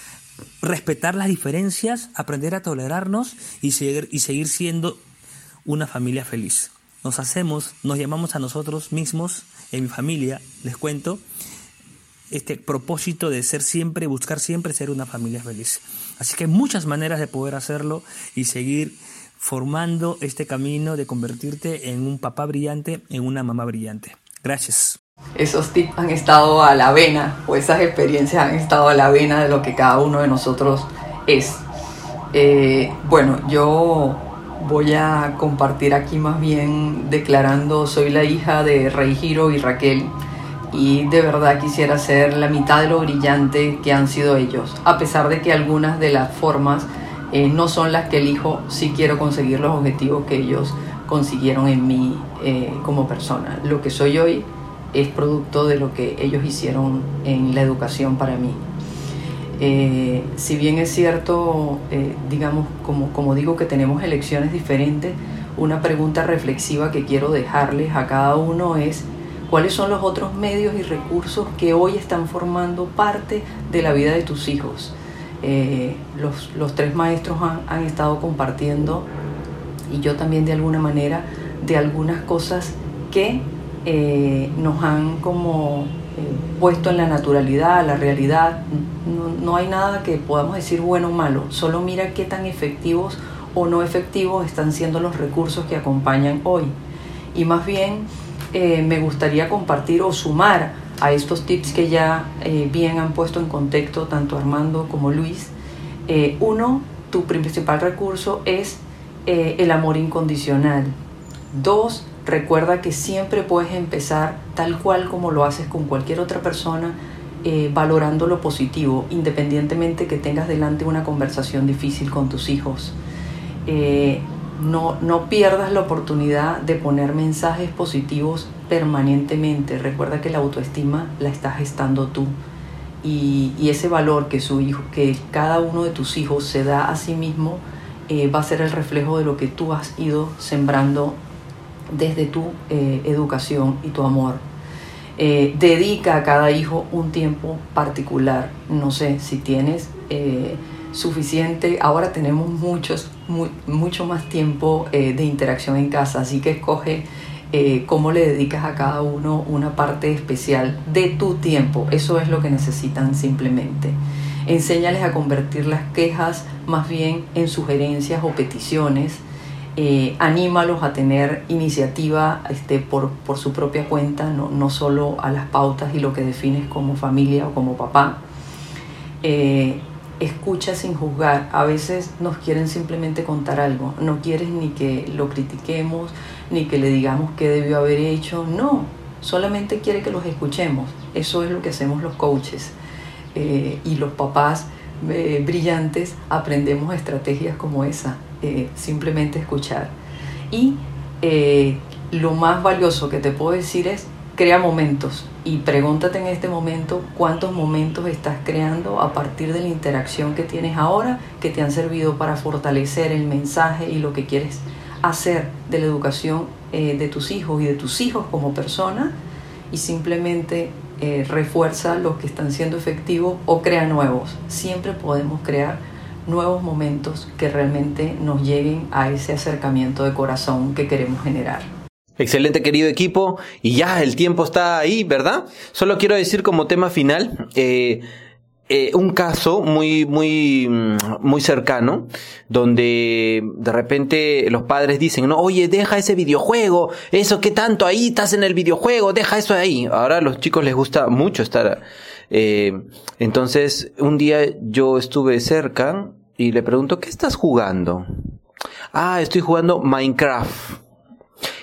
respetar las diferencias, aprender a tolerarnos y seguir, y seguir siendo una familia feliz. Nos hacemos, nos llamamos a nosotros mismos, en mi familia, les cuento, este propósito de ser siempre, buscar siempre ser una familia feliz. Así que hay muchas maneras de poder hacerlo y seguir formando este camino de convertirte en un papá brillante, en una mamá brillante. Gracias. Esos tips han estado a la vena, o esas experiencias han estado a la vena de lo que cada uno de nosotros es. Eh, bueno, yo voy a compartir aquí más bien declarando, soy la hija de Rey Giro y Raquel, y de verdad quisiera ser la mitad de lo brillante que han sido ellos, a pesar de que algunas de las formas eh, no son las que elijo si quiero conseguir los objetivos que ellos consiguieron en mí eh, como persona. Lo que soy hoy es producto de lo que ellos hicieron en la educación para mí. Eh, si bien es cierto, eh, digamos, como, como digo que tenemos elecciones diferentes, una pregunta reflexiva que quiero dejarles a cada uno es cuáles son los otros medios y recursos que hoy están formando parte de la vida de tus hijos. Eh, los, los, tres maestros han, han estado compartiendo y yo también de alguna manera de algunas cosas que eh, nos han como eh, puesto en la naturalidad, la realidad. No, hay nada que podamos decir bueno o malo, solo mira qué tan efectivos o no efectivos están siendo los recursos que acompañan hoy. Y más bien eh, me gustaría compartir o sumar a estos tips que ya bien han puesto en contexto tanto Armando como Luis. uno, tu principal recurso es el amor incondicional. Dos, Recuerda que siempre puedes empezar tal cual como lo haces con cualquier otra persona, eh, valorando lo positivo, independientemente que tengas delante una conversación difícil con tus hijos. Eh, no, no pierdas la oportunidad de poner mensajes positivos permanentemente. Recuerda que la autoestima la estás gestando tú. Y, ese valor que, su hijo, que cada uno de tus hijos se da a sí mismo eh, va a ser el reflejo de lo que tú has ido sembrando desde tu eh, educación y tu amor. Eh, dedica a cada hijo un tiempo particular. No sé si tienes eh, suficiente, ahora tenemos muchos, mucho más tiempo de interacción en casa, así que escoge cómo le dedicas a cada uno una parte especial de tu tiempo. Eso es lo que necesitan simplemente. Enséñales a convertir las quejas más bien en sugerencias o peticiones eh, anímalos a tener iniciativa este, por, por, su propia cuenta, no, no, solo a las pautas y lo que defines como familia o como papá. Eh, escucha sin juzgar. A veces nos quieren simplemente contar algo. No quieres ni que lo critiquemos, ni que le digamos qué debió haber hecho. No, solamente quiere que los escuchemos. Eso es lo que hacemos los coaches. Eh, y los papás eh, brillantes aprendemos estrategias como esa eh, simplemente escuchar. Y eh, lo más valioso que te puedo decir es, crea momentos y pregúntate en este momento cuántos momentos estás creando a partir de la interacción que tienes ahora que te han servido para fortalecer el mensaje y lo que quieres hacer de la educación eh, de tus hijos y de tus hijos como persona y simplemente refuerza los que están siendo efectivos o crea nuevos. Siempre podemos crear nuevos momentos que realmente nos lleguen a ese acercamiento de corazón que queremos generar. Excelente querido equipo y ya el tiempo está ahí, ¿verdad? Solo quiero decir como tema final, eh, eh, un caso muy, muy, mm, muy cercano, donde de repente los padres dicen, no, oye, deja ese videojuego, eso que tanto ahí estás en el videojuego, deja eso ahí. Ahora a los chicos les gusta mucho estar. Eh, entonces, un día yo estuve cerca y le pregunto, ¿qué estás jugando? Ah, estoy jugando Minecraft.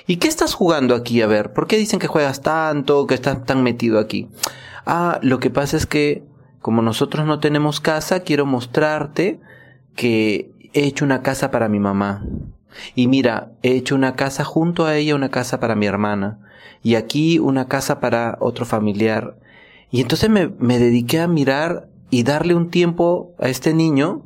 ¿Y qué estás jugando aquí? A ver, ¿por qué dicen que juegas tanto, que estás tan metido aquí? Ah, lo que pasa es que como nosotros no tenemos casa, quiero mostrarte que he hecho una casa para mi mamá. Y mira, he hecho una casa junto a ella, una casa para mi hermana. Y aquí una casa para otro familiar. Y entonces me, me dediqué a mirar y darle un tiempo a este niño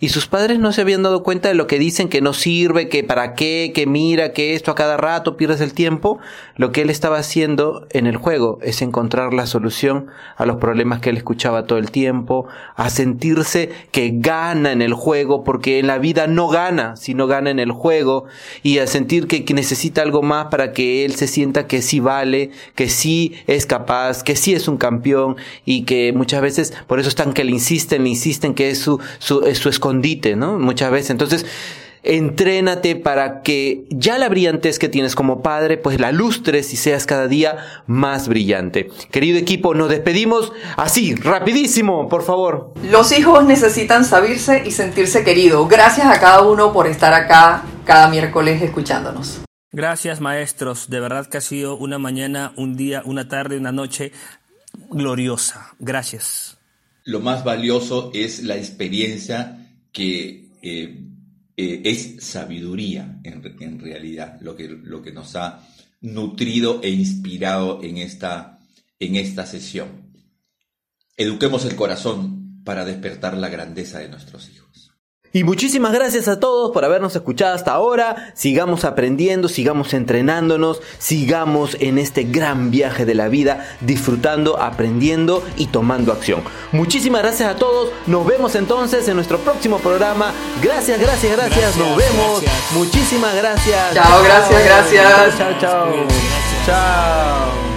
y sus padres no se habían dado cuenta de lo que dicen que no sirve, que para qué, que mira, que esto a cada rato pierdes el tiempo. Lo que él estaba haciendo en el juego es encontrar la solución a los problemas que él escuchaba todo el tiempo, a sentirse que gana en el juego, porque en la vida no gana, sino gana en el juego, y a sentir que, necesita algo más para que él se sienta que sí vale, que sí es capaz, que sí es un campeón, y que muchas veces, por eso están que le insisten, le insisten que es su, es su ¿no? Muchas veces. Entonces, entrénate para que ya la brillantez que tienes como padre, pues la lustres y seas cada día más brillante. Querido equipo, nos despedimos así, rapidísimo, por favor. Los hijos necesitan saberse y sentirse queridos. Gracias a cada uno por estar acá cada miércoles escuchándonos. Gracias maestros, de verdad que ha sido una mañana, un día, una tarde, una noche gloriosa. Gracias. Lo más valioso es la experiencia que eh, eh, es sabiduría en, realidad, lo que, lo que nos ha nutrido e inspirado en esta, en esta sesión. Eduquemos el corazón para despertar la grandeza de nuestros hijos. Y muchísimas gracias a todos por habernos escuchado hasta ahora. Sigamos aprendiendo, sigamos entrenándonos, sigamos en este gran viaje de la vida, disfrutando, aprendiendo y tomando acción. Muchísimas gracias a todos. Nos vemos entonces en nuestro próximo programa. Gracias, gracias, gracias. Nos vemos. Muchísimas gracias. Chao, gracias, gracias. Chao, chao. Chao.